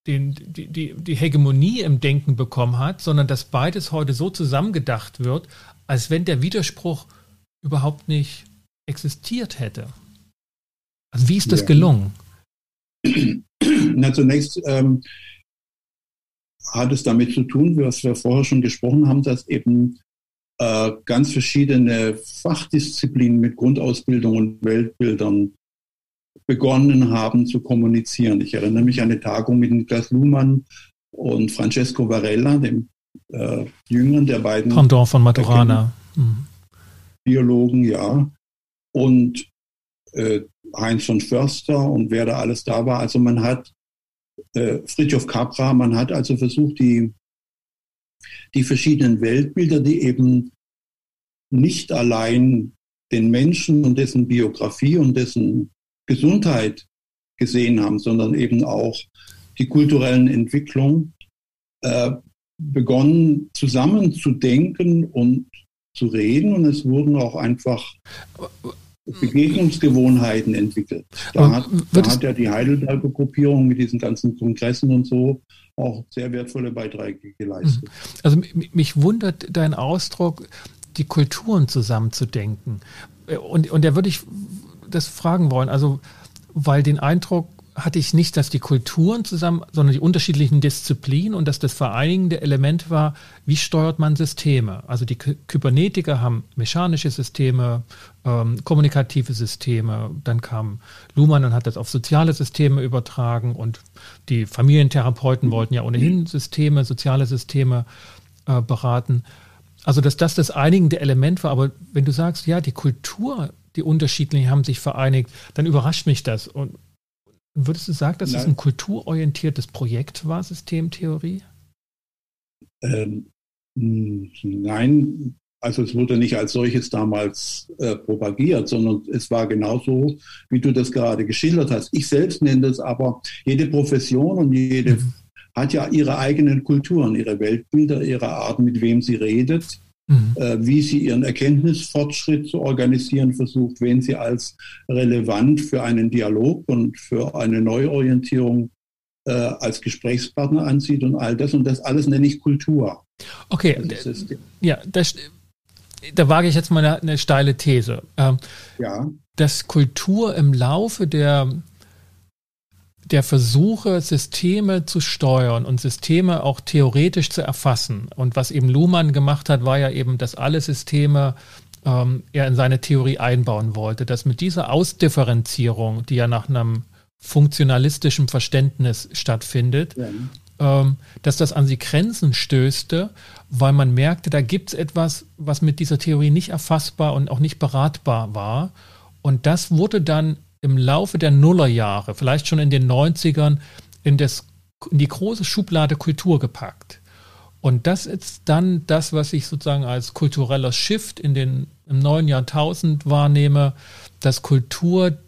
den, die, die, die Hegemonie im Denken bekommen hat, sondern dass beides heute so zusammengedacht wird, als wenn der Widerspruch überhaupt nicht existiert hätte. Also wie ist das ja. gelungen? Na, zunächst ähm, hat es damit zu tun, was wir vorher schon gesprochen haben, dass eben äh, ganz verschiedene Fachdisziplinen mit Grundausbildung und Weltbildern begonnen haben zu kommunizieren. Ich erinnere mich an eine Tagung mit Niklas Luhmann und Francesco Varela, dem äh, Jüngeren der beiden. Pendant von Maturana. Mhm. Biologen, ja. Und äh, Heinz von Förster und wer da alles da war. Also man hat äh, Fritjof Capra, man hat also versucht, die die verschiedenen Weltbilder, die eben nicht allein den Menschen und dessen Biografie und dessen Gesundheit gesehen haben, sondern eben auch die kulturellen Entwicklungen, äh, begonnen zusammenzudenken und zu reden und es wurden auch einfach Begegnungsgewohnheiten entwickelt. Da, hat, da hat, ja die Heidelberger Gruppierung mit diesen ganzen Kongressen und so auch sehr wertvolle Beiträge geleistet. Mhm. Also mich wundert dein Ausdruck, die Kulturen zusammenzudenken. Äh, und, und da würde ich das fragen wollen, also weil den Eindruck hatte ich nicht, dass die Kulturen zusammen, sondern die unterschiedlichen Disziplinen und dass das vereinigende Element war, wie steuert man Systeme. Also die Kybernetiker haben mechanische Systeme, ähm, kommunikative Systeme, dann kam Luhmann und hat das auf soziale Systeme übertragen und die Familientherapeuten wollten ja ohnehin Systeme, soziale Systeme äh, beraten. Also dass das das einigende Element war, aber wenn du sagst, ja, die Kultur, die unterschiedlichen haben sich vereinigt, dann überrascht mich das. Und Würdest du sagen, dass Nein. es ein kulturorientiertes Projekt war, Systemtheorie? Ähm, nein, also es wurde nicht als solches damals äh, propagiert, sondern es war genauso, wie du das gerade geschildert hast. Ich selbst nenne das aber, jede Profession und jede mhm. hat ja ihre eigenen Kulturen, ihre Weltbilder, ihre Art, mit wem sie redet mhm. äh, wie sie ihren Erkenntnisfortschritt zu organisieren versucht, wen sie als relevant für einen Dialog und für eine Neuorientierung äh, als Gesprächspartner ansieht und all das. Und das alles nenne ich Kultur. Okay, ja, das, da wage ich jetzt mal eine, eine steile These. Ähm, ja. Dass Kultur im Laufe der der Versuche, Systeme zu steuern und Systeme auch theoretisch zu erfassen. Und was eben Luhmann gemacht hat, war ja eben, dass alle Systeme ähm, er in seine Theorie einbauen wollte, dass mit dieser Ausdifferenzierung, die ja nach einem funktionalistischen Verständnis stattfindet, ja. ähm, dass das an sie Grenzen stößte, weil man merkte, da gibt es etwas, was mit dieser Theorie nicht erfassbar und auch nicht beratbar war. Und das wurde dann im Laufe der Nullerjahre, vielleicht schon in den 90ern, in, das, in die große Schublade Kultur gepackt. Und das ist dann das, was ich sozusagen als kultureller Shift in den, im neuen Jahrtausend wahrnehme, dass Kultur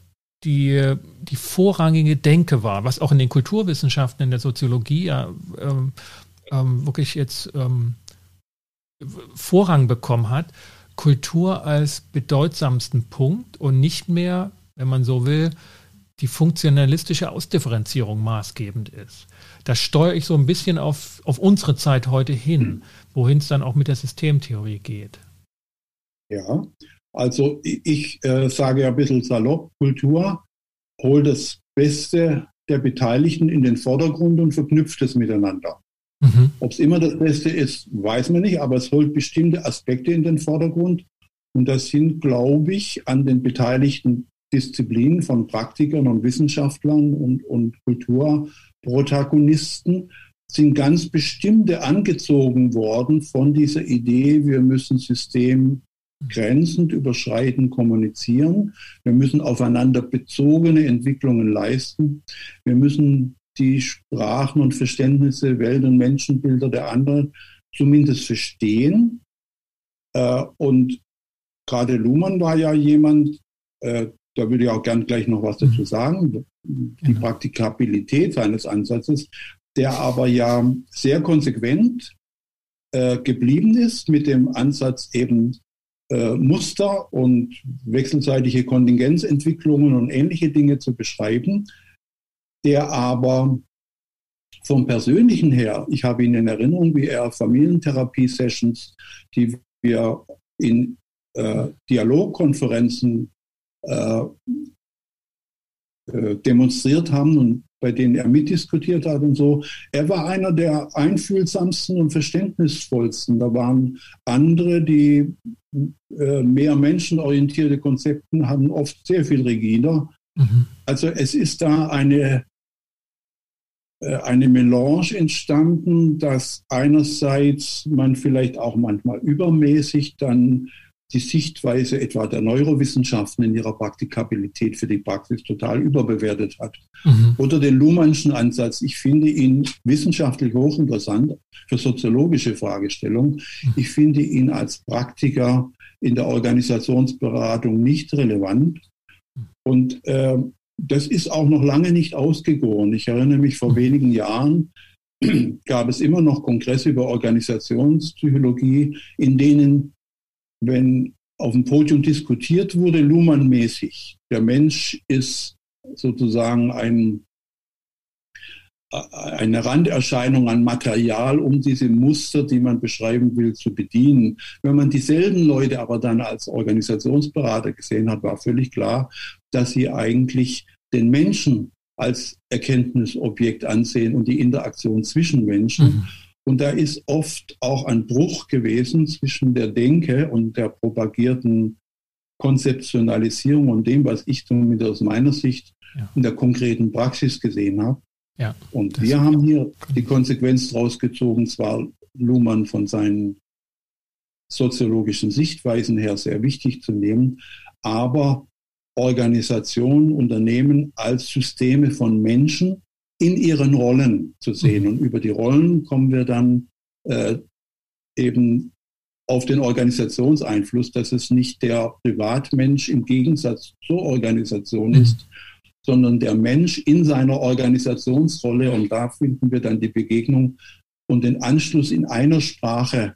die, die vorrangige Denke war, was auch in den Kulturwissenschaften, in der Soziologie ja, ähm, ähm, wirklich jetzt ähm, Vorrang bekommen hat. Kultur als bedeutsamsten Punkt und nicht mehr wenn man so will, die funktionalistische Ausdifferenzierung maßgebend ist. Da steuere ich so ein bisschen auf, auf unsere Zeit heute hin, wohin es dann auch mit der Systemtheorie geht. Ja, also ich äh, sage ja ein bisschen salopp, Kultur holt das Beste der Beteiligten in den Vordergrund und verknüpft es miteinander. Mhm. Ob es immer das Beste ist, weiß man nicht, aber es holt bestimmte Aspekte in den Vordergrund. Und das sind, glaube ich, an den Beteiligten Disziplinen von Praktikern und Wissenschaftlern und, und Kulturprotagonisten sind ganz bestimmte angezogen worden von dieser Idee, wir müssen systemgrenzend überschreitend kommunizieren, wir müssen aufeinander bezogene Entwicklungen leisten, wir müssen die Sprachen und Verständnisse, Welt- und Menschenbilder der anderen zumindest verstehen. Äh, und gerade Luhmann war ja jemand, äh, da würde ich auch gern gleich noch was dazu mhm. sagen, die Praktikabilität seines Ansatzes, der aber ja sehr konsequent äh, geblieben ist mit dem Ansatz eben äh, Muster und wechselseitige Kontingenzentwicklungen und ähnliche Dinge zu beschreiben, der aber vom Persönlichen her, ich habe ihn in Erinnerung, wie er Familientherapie-Sessions, die wir in äh, Dialogkonferenzen äh, äh, demonstriert haben und bei denen er mitdiskutiert hat und so. Er war einer der einfühlsamsten und verständnisvollsten. Da waren andere, die äh, mehr menschenorientierte Konzepte hatten, oft sehr viel rigider. Mhm. Also es ist da eine, äh, eine Melange entstanden, dass einerseits man vielleicht auch manchmal übermäßig dann die Sichtweise etwa der Neurowissenschaften in ihrer Praktikabilität für die Praxis total überbewertet hat. Mhm. Oder den Luhmannschen Ansatz. Ich finde ihn wissenschaftlich hochinteressant für soziologische Fragestellungen. Mhm. Ich finde ihn als Praktiker in der Organisationsberatung nicht relevant. Und äh, das ist auch noch lange nicht ausgegoren. Ich erinnere mich vor mhm. wenigen Jahren, [clears throat] gab es immer noch Kongresse über Organisationspsychologie, in denen wenn auf dem Podium diskutiert wurde, Luhmann-mäßig. Der Mensch ist sozusagen ein, eine Randerscheinung an Material, um diese Muster, die man beschreiben will, zu bedienen. Wenn man dieselben Leute aber dann als Organisationsberater gesehen hat, war völlig klar, dass sie eigentlich den Menschen als Erkenntnisobjekt ansehen und die Interaktion zwischen Menschen. Mhm. Und da ist oft auch ein Bruch gewesen zwischen der Denke und der propagierten Konzeptionalisierung und dem, was ich zumindest aus meiner Sicht ja. in der konkreten Praxis gesehen habe. Ja, und wir haben hier die Konsequenz daraus gezogen, zwar Luhmann von seinen soziologischen Sichtweisen her sehr wichtig zu nehmen, aber Organisationen, Unternehmen als Systeme von Menschen, in ihren Rollen zu sehen. Mhm. Und über die Rollen kommen wir dann äh, eben auf den Organisationseinfluss, dass es nicht der Privatmensch im Gegensatz zur Organisation mhm. ist, sondern der Mensch in seiner Organisationsrolle. Und da finden wir dann die Begegnung und den Anschluss in einer Sprache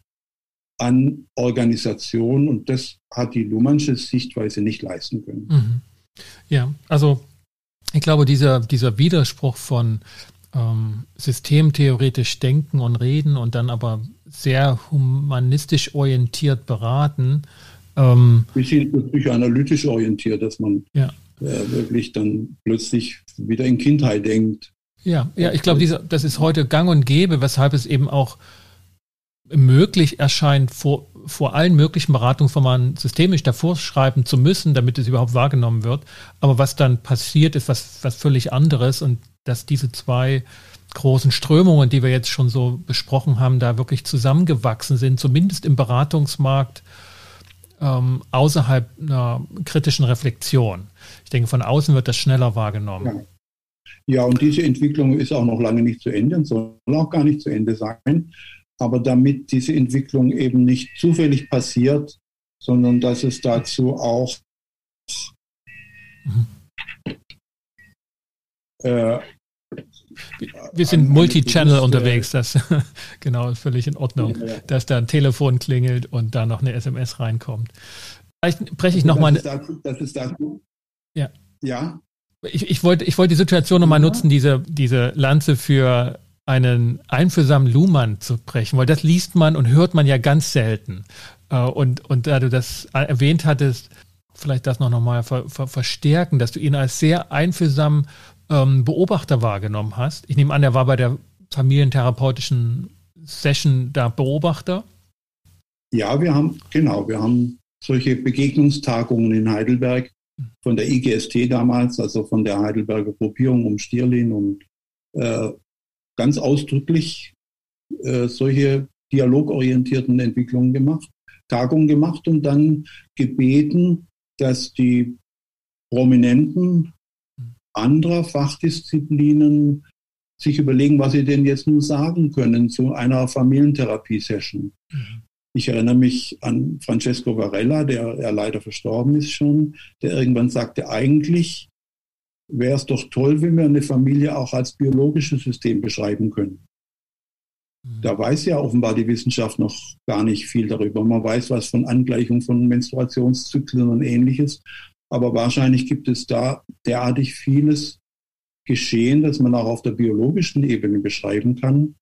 an Organisation. Und das hat die Luhmannsche Sichtweise nicht leisten können. Mhm. Ja, also ich glaube, dieser, dieser Widerspruch von ähm, systemtheoretisch denken und reden und dann aber sehr humanistisch orientiert beraten. Ähm, Bisschen psychoanalytisch orientiert, dass man ja. äh, wirklich dann plötzlich wieder in Kindheit denkt. Ja, ja, ich glaube, das ist heute gang und gäbe, weshalb es eben auch möglich erscheint, vor, vor allen möglichen Beratungsformaten systemisch davor schreiben zu müssen, damit es überhaupt wahrgenommen wird. Aber was dann passiert, ist was, was völlig anderes und dass diese zwei großen Strömungen, die wir jetzt schon so besprochen haben, da wirklich zusammengewachsen sind, zumindest im Beratungsmarkt ähm, außerhalb einer kritischen Reflexion. Ich denke, von außen wird das schneller wahrgenommen. Ja. Ja, und diese Entwicklung ist auch noch lange nicht zu Ende und soll auch gar nicht zu Ende sein. Aber damit diese Entwicklung eben nicht zufällig passiert, sondern dass es dazu auch äh, wir sind Multi-Channel unterwegs, das [laughs] genau völlig in Ordnung, ja, ja. dass da ein Telefon klingelt und da noch eine SMS reinkommt. Vielleicht breche ich also nochmal. Das ist dazu. Ja. Ja. Ich, ich wollte ich wollte die Situation nochmal ja. nutzen, diese, diese Lanze für einen einfühlsamen Luhmann zu brechen, weil das liest man und hört man ja ganz selten. Äh, und, und da du das erwähnt hattest, vielleicht das noch nochmal ver, ver, verstärken, dass du ihn als sehr einfühlsamen ähm, Beobachter wahrgenommen hast. Ich nehme an, er war bei der familientherapeutischen Session da Beobachter. Ja, wir haben, genau, wir haben solche Begegnungstagungen in Heidelberg von der IGST damals, also von der Heidelberger Gruppierung um Stierlin und äh, ganz ausdrücklich äh, solche dialogorientierten Entwicklungen gemacht, Tagungen gemacht und dann gebeten, dass die Prominenten anderer Fachdisziplinen sich überlegen, was sie denn jetzt nun sagen können zu einer Familientherapie-Session. Mhm. Ich erinnere mich an Francesco Varela, der ja leider verstorben ist schon, der irgendwann sagte, eigentlich wäre es doch toll, wenn wir eine Familie auch als biologisches System beschreiben können. Mhm. Da weiß ja offenbar die Wissenschaft noch gar nicht viel darüber. Man weiß was von Angleichung von Menstruationszyklen und ähnliches, aber wahrscheinlich gibt es da derartig vieles Geschehen, das man auch auf der biologischen Ebene beschreiben kann,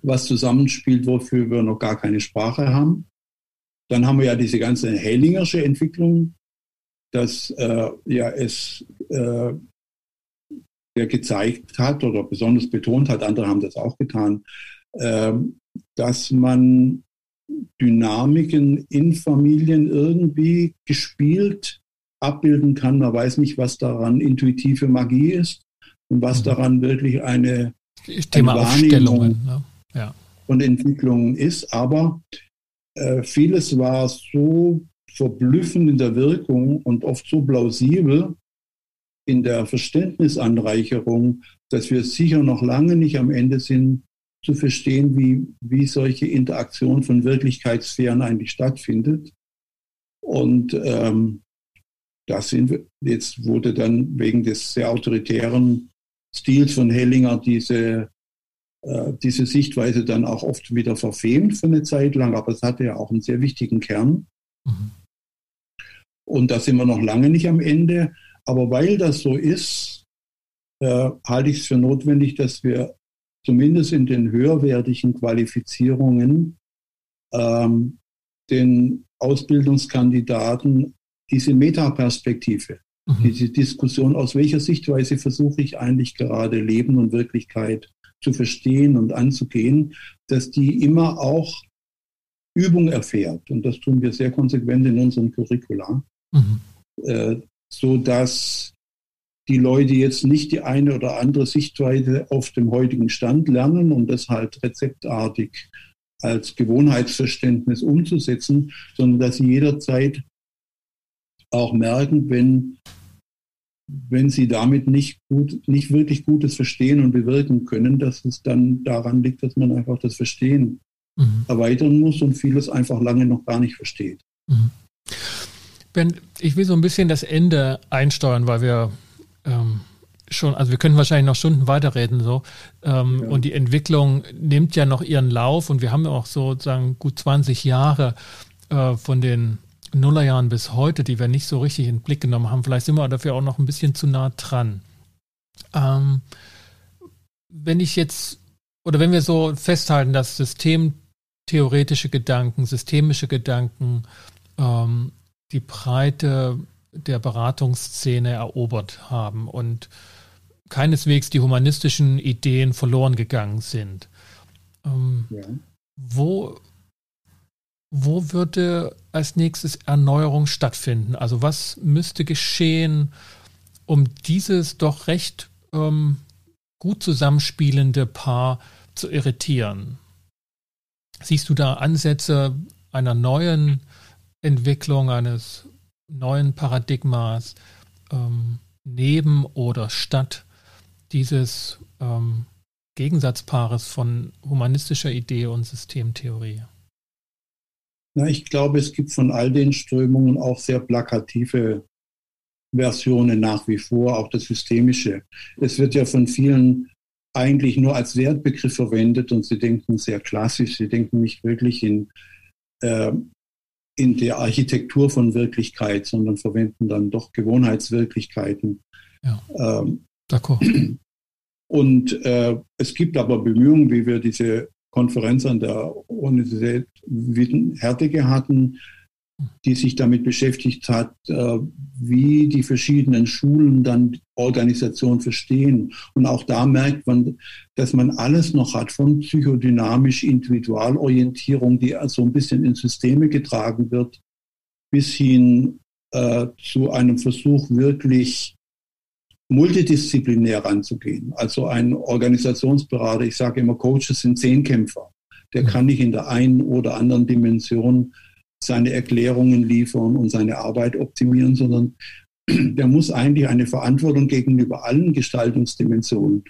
was zusammenspielt, wofür wir noch gar keine Sprache haben. Dann haben wir ja diese ganze Hellingersche Entwicklung, dass äh, ja es äh, der gezeigt hat oder besonders betont hat, andere haben das auch getan, äh, dass man Dynamiken in Familien irgendwie gespielt abbilden kann. Man weiß nicht, was daran intuitive Magie ist und was mhm. daran wirklich eine, Thema eine Wahrnehmung ne? ja. und Entwicklung ist. Aber äh, vieles war so verblüffend in der Wirkung und oft so plausibel in der Verständnisanreicherung, dass wir sicher noch lange nicht am Ende sind, zu verstehen, wie, wie solche Interaktion von Wirklichkeitssphären eigentlich stattfindet. Und ähm, da sind wir, jetzt wurde dann wegen des sehr autoritären Stils von Hellinger diese, äh, diese Sichtweise dann auch oft wieder verfemt für eine Zeit lang, aber es hatte ja auch einen sehr wichtigen Kern. Mhm. Und da sind wir noch lange nicht am Ende. Aber weil das so ist, äh, halte ich es für notwendig, dass wir zumindest in den höherwertigen Qualifizierungen ähm, den Ausbildungskandidaten diese Metaperspektive, mhm. diese Diskussion, aus welcher Sichtweise versuche ich eigentlich gerade Leben und Wirklichkeit zu verstehen und anzugehen, dass die immer auch Übung erfährt. Und das tun wir sehr konsequent in unserem Curricula. Mhm. Äh, so dass die Leute jetzt nicht die eine oder andere Sichtweise auf dem heutigen Stand lernen und das halt rezeptartig als Gewohnheitsverständnis umzusetzen, sondern dass sie jederzeit auch merken, wenn, wenn sie damit nicht gut, nicht wirklich Gutes verstehen und bewirken können, dass es dann daran liegt, dass man einfach das Verstehen mhm. erweitern muss und vieles einfach lange noch gar nicht versteht. Mhm. Ben, ich will so ein bisschen das Ende einsteuern, weil wir ähm, schon, also wir können wahrscheinlich noch Stunden weiterreden so. Ähm, ja. Und die Entwicklung nimmt ja noch ihren Lauf und wir haben ja auch sozusagen gut 20 Jahre äh, von den Nullerjahren bis heute, die wir nicht so richtig in den Blick genommen haben. Vielleicht sind wir dafür auch noch ein bisschen zu nah dran. Ähm, wenn ich jetzt, oder wenn wir so festhalten, dass systemtheoretische Gedanken, systemische Gedanken ähm, die Breite der Beratungsszene erobert haben und keineswegs die humanistischen Ideen verloren gegangen sind. Ähm, ja. Wo, wo würde als nächstes Erneuerung stattfinden? Also was müsste geschehen, um dieses doch recht ähm, gut zusammenspielende Paar zu irritieren? Siehst du da Ansätze einer neuen Entwicklung eines neuen Paradigmas ähm, neben oder statt dieses ähm, Gegensatzpaares von humanistischer Idee und Systemtheorie? Na, ich glaube, es gibt von all den Strömungen auch sehr plakative Versionen nach wie vor, auch das Systemische. Es wird ja von vielen eigentlich nur als Wertbegriff verwendet und sie denken sehr klassisch, sie denken nicht wirklich in äh, in der Architektur von Wirklichkeit, sondern verwenden dann doch Gewohnheitswirklichkeiten. Ja. Ähm, D'accord. [clears throat] Und äh, es gibt aber Bemühungen, wie wir diese Konferenz an der Universität Hertige hatten, die sich damit beschäftigt hat, äh, wie die verschiedenen Schulen dann Organisation verstehen. Und auch da merkt man, dass man alles noch hat von psychodynamisch Individualorientierung, die so ein bisschen in Systeme getragen wird, bis hin äh, zu einem Versuch, wirklich multidisziplinär ranzugehen. Also ein Organisationsberater, ich sage immer, Coaches sind Zehnkämpfer. Der kann nicht in der einen oder anderen Dimension seine Erklärungen liefern und seine Arbeit optimieren, sondern [clears throat] der muss eigentlich eine Verantwortung gegenüber allen Gestaltungsdimensionen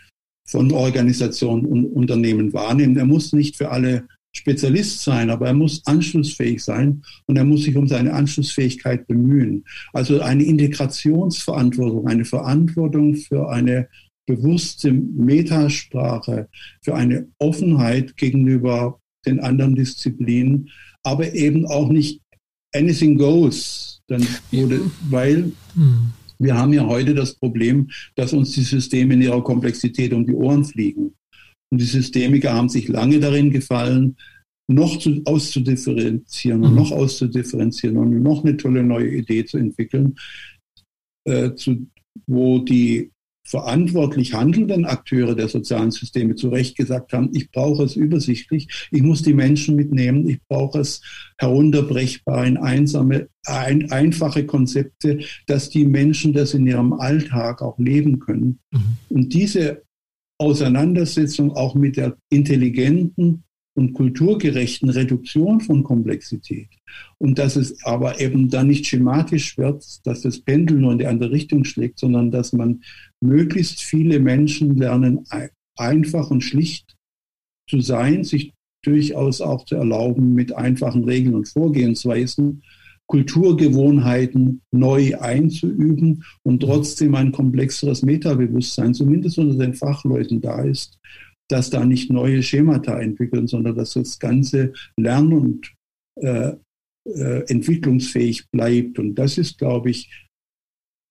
von Organisationen und Unternehmen wahrnehmen. Er muss nicht für alle Spezialist sein, aber er muss anschlussfähig sein und er muss sich um seine Anschlussfähigkeit bemühen. Also eine Integrationsverantwortung, eine Verantwortung für eine bewusste Metasprache, für eine Offenheit gegenüber den anderen Disziplinen, aber eben auch nicht anything goes. Dann wurde, weil hm. wir haben ja heute das Problem, dass uns die Systeme in ihrer Komplexität um die Ohren fliegen. Und die Systemiker haben sich lange darin gefallen, noch zu, auszudifferenzieren und mhm. noch auszudifferenzieren und noch eine tolle neue Idee zu entwickeln, äh, zu, wo die verantwortlich handelnden Akteure der sozialen Systeme zu Recht gesagt haben, ich brauche es übersichtlich, ich muss die Menschen mitnehmen, ich brauche es herunterbrechbar in einsame, ein, einfache Konzepte, dass die Menschen das in ihrem Alltag auch leben können. Mhm. Und diese Auseinandersetzung auch mit der intelligenten und kulturgerechten Reduktion von Komplexität. Und dass es aber eben dann nicht schematisch wird, dass das Pendel nur in die andere Richtung schlägt, sondern dass man möglichst viele Menschen lernen, einfach und schlicht zu sein, sich durchaus auch zu erlauben, mit einfachen Regeln und Vorgehensweisen Kulturgewohnheiten neu einzuüben und trotzdem ein komplexeres Metabewusstsein, zumindest unter den Fachleuten da ist, dass da nicht neue Schemata entwickeln, sondern dass das Ganze lern- und äh, äh, entwicklungsfähig bleibt. Und das ist, glaube ich,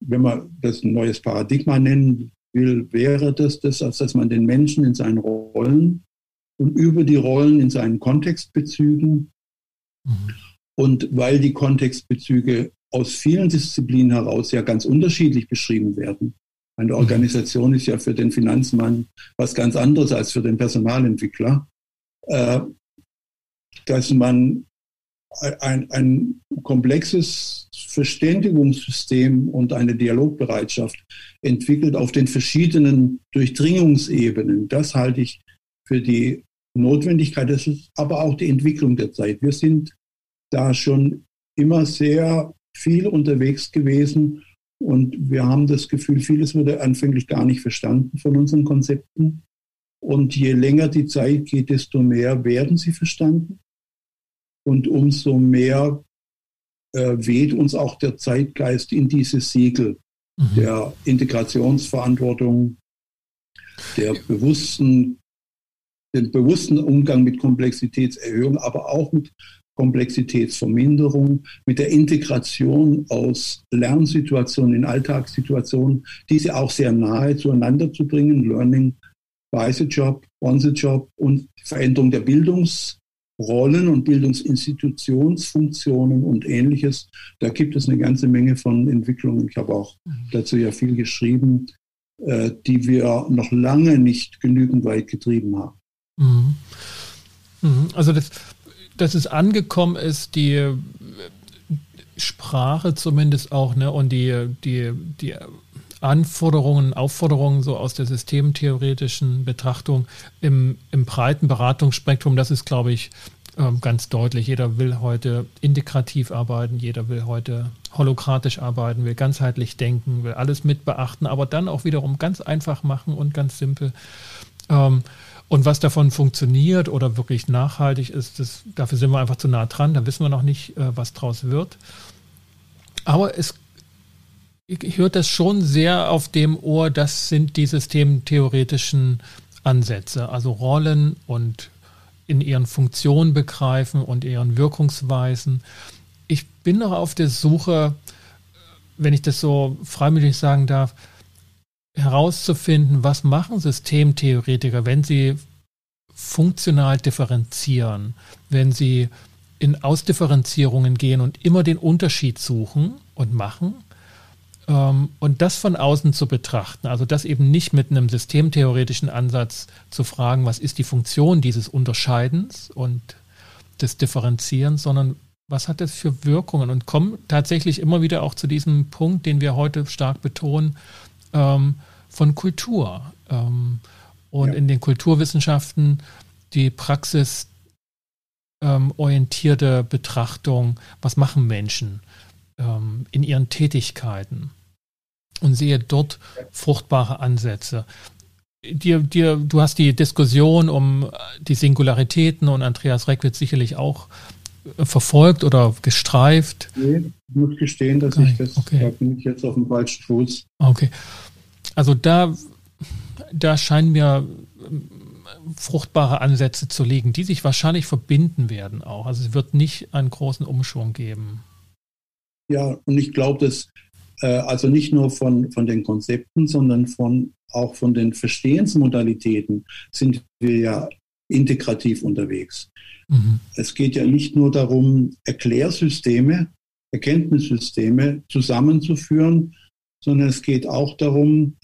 wenn man das ein neues Paradigma nennen will, wäre das, das dass man den Menschen in seinen Rollen und über die Rollen in seinen Kontextbezügen mhm. und weil die Kontextbezüge aus vielen Disziplinen heraus ja ganz unterschiedlich beschrieben werden. Eine mhm. Organisation ist ja für den Finanzmann was ganz anderes als für den Personalentwickler, äh, dass man ein, ein komplexes Verständigungssystem und eine Dialogbereitschaft entwickelt auf den verschiedenen Durchdringungsebenen. Das halte ich für die Notwendigkeit, das ist aber auch die Entwicklung der Zeit. Wir sind da schon immer sehr viel unterwegs gewesen und wir haben das Gefühl, vieles wurde anfänglich gar nicht verstanden von unseren Konzepten. Und je länger die Zeit geht, desto mehr werden sie verstanden. Und umso mehr weht uns auch der Zeitgeist in diese Siegel mhm. der Integrationsverantwortung, der bewussten den bewussten Umgang mit Komplexitätserhöhung, aber auch mit Komplexitätsverminderung, mit der Integration aus Lernsituationen in Alltagssituationen, diese auch sehr nahe zueinander zu bringen, Learning by the Job, on the Job und Veränderung der Bildungsrollen und Bildungsinstitutionsfunktionen und ähnliches. Da gibt es eine ganze Menge von Entwicklungen. Ich habe auch mhm. dazu ja viel geschrieben, äh, die wir noch lange nicht genügend weit getrieben haben. Mhm. Mhm. Also, dass, dass es angekommen ist, die Sprache zumindest auch, ne, und die, die, die Anforderungen, Aufforderungen so aus der systemtheoretischen Betrachtung im, im breiten Beratungsspektrum, das ist, glaube ich, ähm, ganz deutlich. Jeder will heute integrativ arbeiten, jeder will heute holokratisch arbeiten, will ganzheitlich denken, will alles mit beachten, aber dann auch wiederum ganz einfach machen und ganz simpel. Ähm, und was davon funktioniert oder wirklich nachhaltig ist, das, dafür sind wir einfach zu nah dran. Da wissen wir noch nicht, äh, was draus wird. Aber es ich höre das schon sehr auf dem Ohr, das sind die systemtheoretischen Ansätze, also Rollen und in ihren Funktionen begreifen und ihren Wirkungsweisen. Ich bin noch auf der Suche, wenn ich das so freimütig sagen darf, herauszufinden, was machen Systemtheoretiker, wenn sie funktional differenzieren, wenn sie in Ausdifferenzierungen gehen und immer den Unterschied suchen und machen und das von außen zu betrachten, also das eben nicht mit einem systemtheoretischen Ansatz zu fragen, was ist die Funktion dieses Unterscheidens und des Differenzierens, sondern was hat das für Wirkungen und kommen tatsächlich immer wieder auch zu diesem Punkt, den wir heute stark betonen, ähm, von Kultur. Ähm, und ja. in den Kulturwissenschaften die praxisorientierte ähm, Betrachtung, was machen Menschen ähm, in ihren Tätigkeiten und sehe dort fruchtbare Ansätze. Dir, dir, du hast die Diskussion um die Singularitäten und Andreas Reck wird sicherlich auch äh, verfolgt oder gestreift. Nee, ich muss gestehen, dass okay. ich das okay. da bin ich jetzt auf dem falschen Fuß. Okay. Also da, da scheinen mir ähm, fruchtbare Ansätze zu liegen, die sich wahrscheinlich verbinden werden auch. Also es wird nicht einen großen Umschwung geben. Ja, und ich glaube, dass äh, also nicht nur von, von den Konzepten, sondern von, auch von den Verstehensmodalitäten sind wir ja integrativ unterwegs. Mhm. Es geht ja nicht nur darum, Erklärsysteme, Erkenntnissysteme zusammenzuführen, sondern es geht auch darum,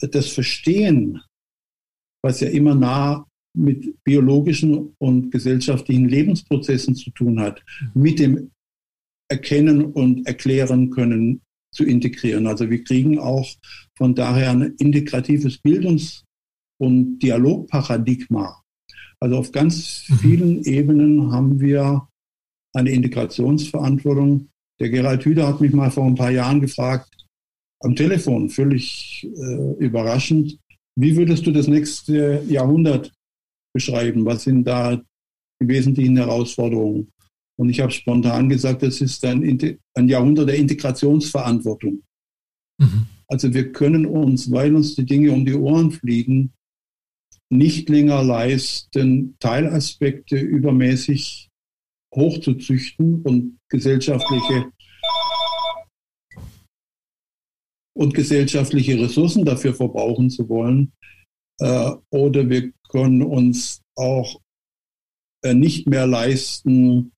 das Verstehen, was ja immer nah mit biologischen und gesellschaftlichen Lebensprozessen zu tun hat, mit dem Erkennen und Erklären können zu integrieren. Also wir kriegen auch von daher ein integratives Bildungs- und Dialogparadigma, Also auf ganz mhm. vielen Ebenen haben wir eine Integrationsverantwortung. Der Gerald Hüder hat mich mal vor ein paar Jahren gefragt, am Telefon, völlig äh, überraschend, wie würdest du das nächste Jahrhundert beschreiben? Was sind da die wesentlichen Herausforderungen? Und ich habe spontan gesagt, das ist ein, ein Jahrhundert der Integrationsverantwortung. Mhm. Also wir können uns, weil uns die Dinge um die Ohren fliegen, nicht länger leisten, Teilaspekte übermäßig hochzuzüchten und gesellschaftliche und gesellschaftliche Ressourcen dafür verbrauchen zu wollen. Äh, oder wir können uns auch äh, nicht mehr leisten,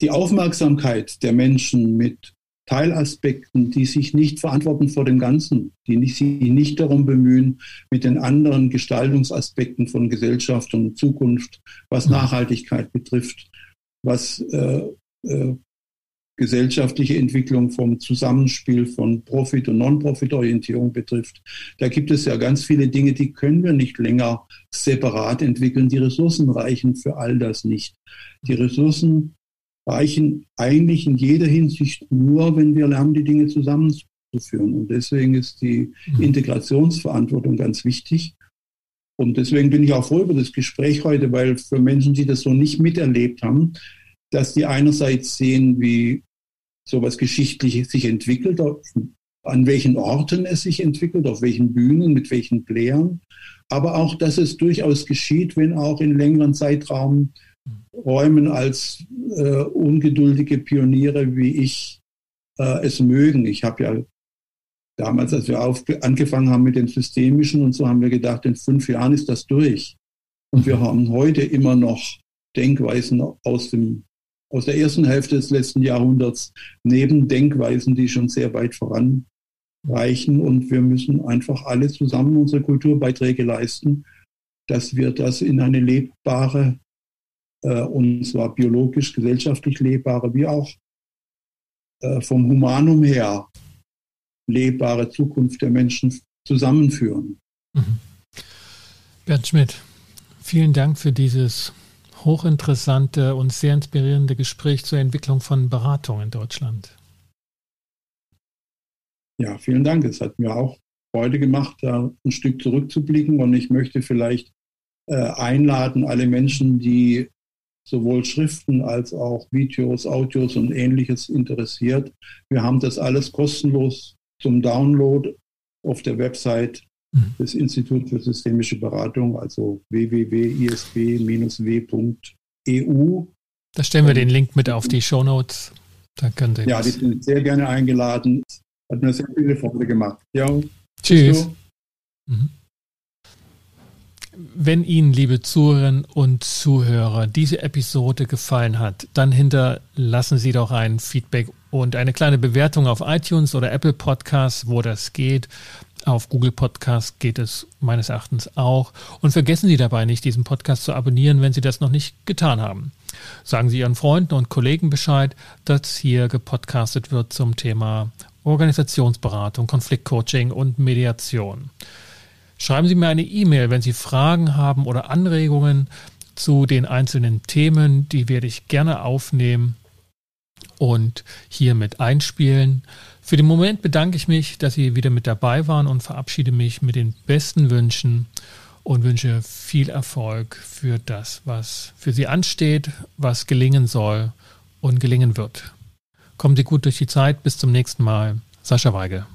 die Aufmerksamkeit der Menschen mit Teilaspekten, die sich nicht verantworten vor dem Ganzen, die nicht, sich nicht darum bemühen, mit den anderen Gestaltungsaspekten von Gesellschaft und Zukunft, was mhm. Nachhaltigkeit betrifft, was äh, äh, gesellschaftliche Entwicklung vom Zusammenspiel von Profit- und Non-Profit-Orientierung betrifft. Da gibt es ja ganz viele Dinge, die können wir nicht länger separat entwickeln. Die Ressourcen reichen für all das nicht. Die Ressourcen reichen eigentlich in jeder Hinsicht nur, wenn wir lernen, die Dinge zusammenzuführen. Und deswegen ist die mhm. Integrationsverantwortung ganz wichtig. Und deswegen bin ich auch froh über das Gespräch heute, weil für Menschen, die das so nicht miterlebt haben, dass die einerseits sehen, wie sowas Geschichtliches sich entwickelt, an welchen Orten es sich entwickelt, auf welchen Bühnen, mit welchen Playern, aber auch, dass es durchaus geschieht, wenn auch in längeren Zeitraum Räumen als äh, ungeduldige Pioniere wie ich äh, es mögen. Ich habe ja damals, als wir auf, angefangen haben mit dem Systemischen und so, haben wir gedacht, in fünf Jahren ist das durch. Und wir haben heute immer noch Denkweisen aus dem aus der ersten Hälfte des letzten Jahrhunderts neben Denkweisen, die schon sehr weit voranreichen. Und wir müssen einfach alle zusammen unsere Kulturbeiträge leisten, dass wir das in eine lebbare, und zwar biologisch, gesellschaftlich lebbare, wie auch äh, vom Humanum her lebbare Zukunft der Menschen zusammenführen. Mhm. Bernd Schmidt, vielen Dank für dieses hochinteressante und sehr inspirierende Gespräch zur Entwicklung von Beratung in Deutschland. Ja, vielen Dank. Es hat mir auch Freude gemacht, da ein Stück zurückzublicken. Und ich möchte vielleicht äh, einladen, alle Menschen, die sowohl Schriften als auch Videos, Audios und ähnliches interessiert. Wir haben das alles kostenlos zum Download auf der Website Mhm. das Institut für systemische Beratung, also www.isb-w.eu. Da stellen wir den Link mit auf die Show Notes. Da könnt ihr ja, die sind sehr gerne eingeladen. Hat mir sehr viele Freude gemacht. Ja, tschüss. Mhm. Wenn Ihnen, liebe Zuhörerinnen und Zuhörer, diese Episode gefallen hat, dann hinterlassen Sie doch ein Feedback und eine kleine Bewertung auf iTunes oder Apple Podcasts, wo das geht. Auf Google Podcast geht es meines Erachtens auch. Und vergessen Sie dabei nicht, diesen Podcast zu abonnieren, wenn Sie das noch nicht getan haben. Sagen Sie Ihren Freunden und Kollegen Bescheid, dass hier gepodcastet wird zum Thema Organisationsberatung, Konfliktcoaching und Mediation. Schreiben Sie mir eine E-Mail, wenn Sie Fragen haben oder Anregungen zu den einzelnen Themen. Die werde ich gerne aufnehmen und hier mit einspielen. Für den Moment bedanke ich mich, dass Sie wieder mit dabei waren und verabschiede mich mit den besten Wünschen und wünsche viel Erfolg für das, was für Sie ansteht, was gelingen soll und gelingen wird. Kommen Sie gut durch die Zeit. Bis zum nächsten Mal. Sascha Weige.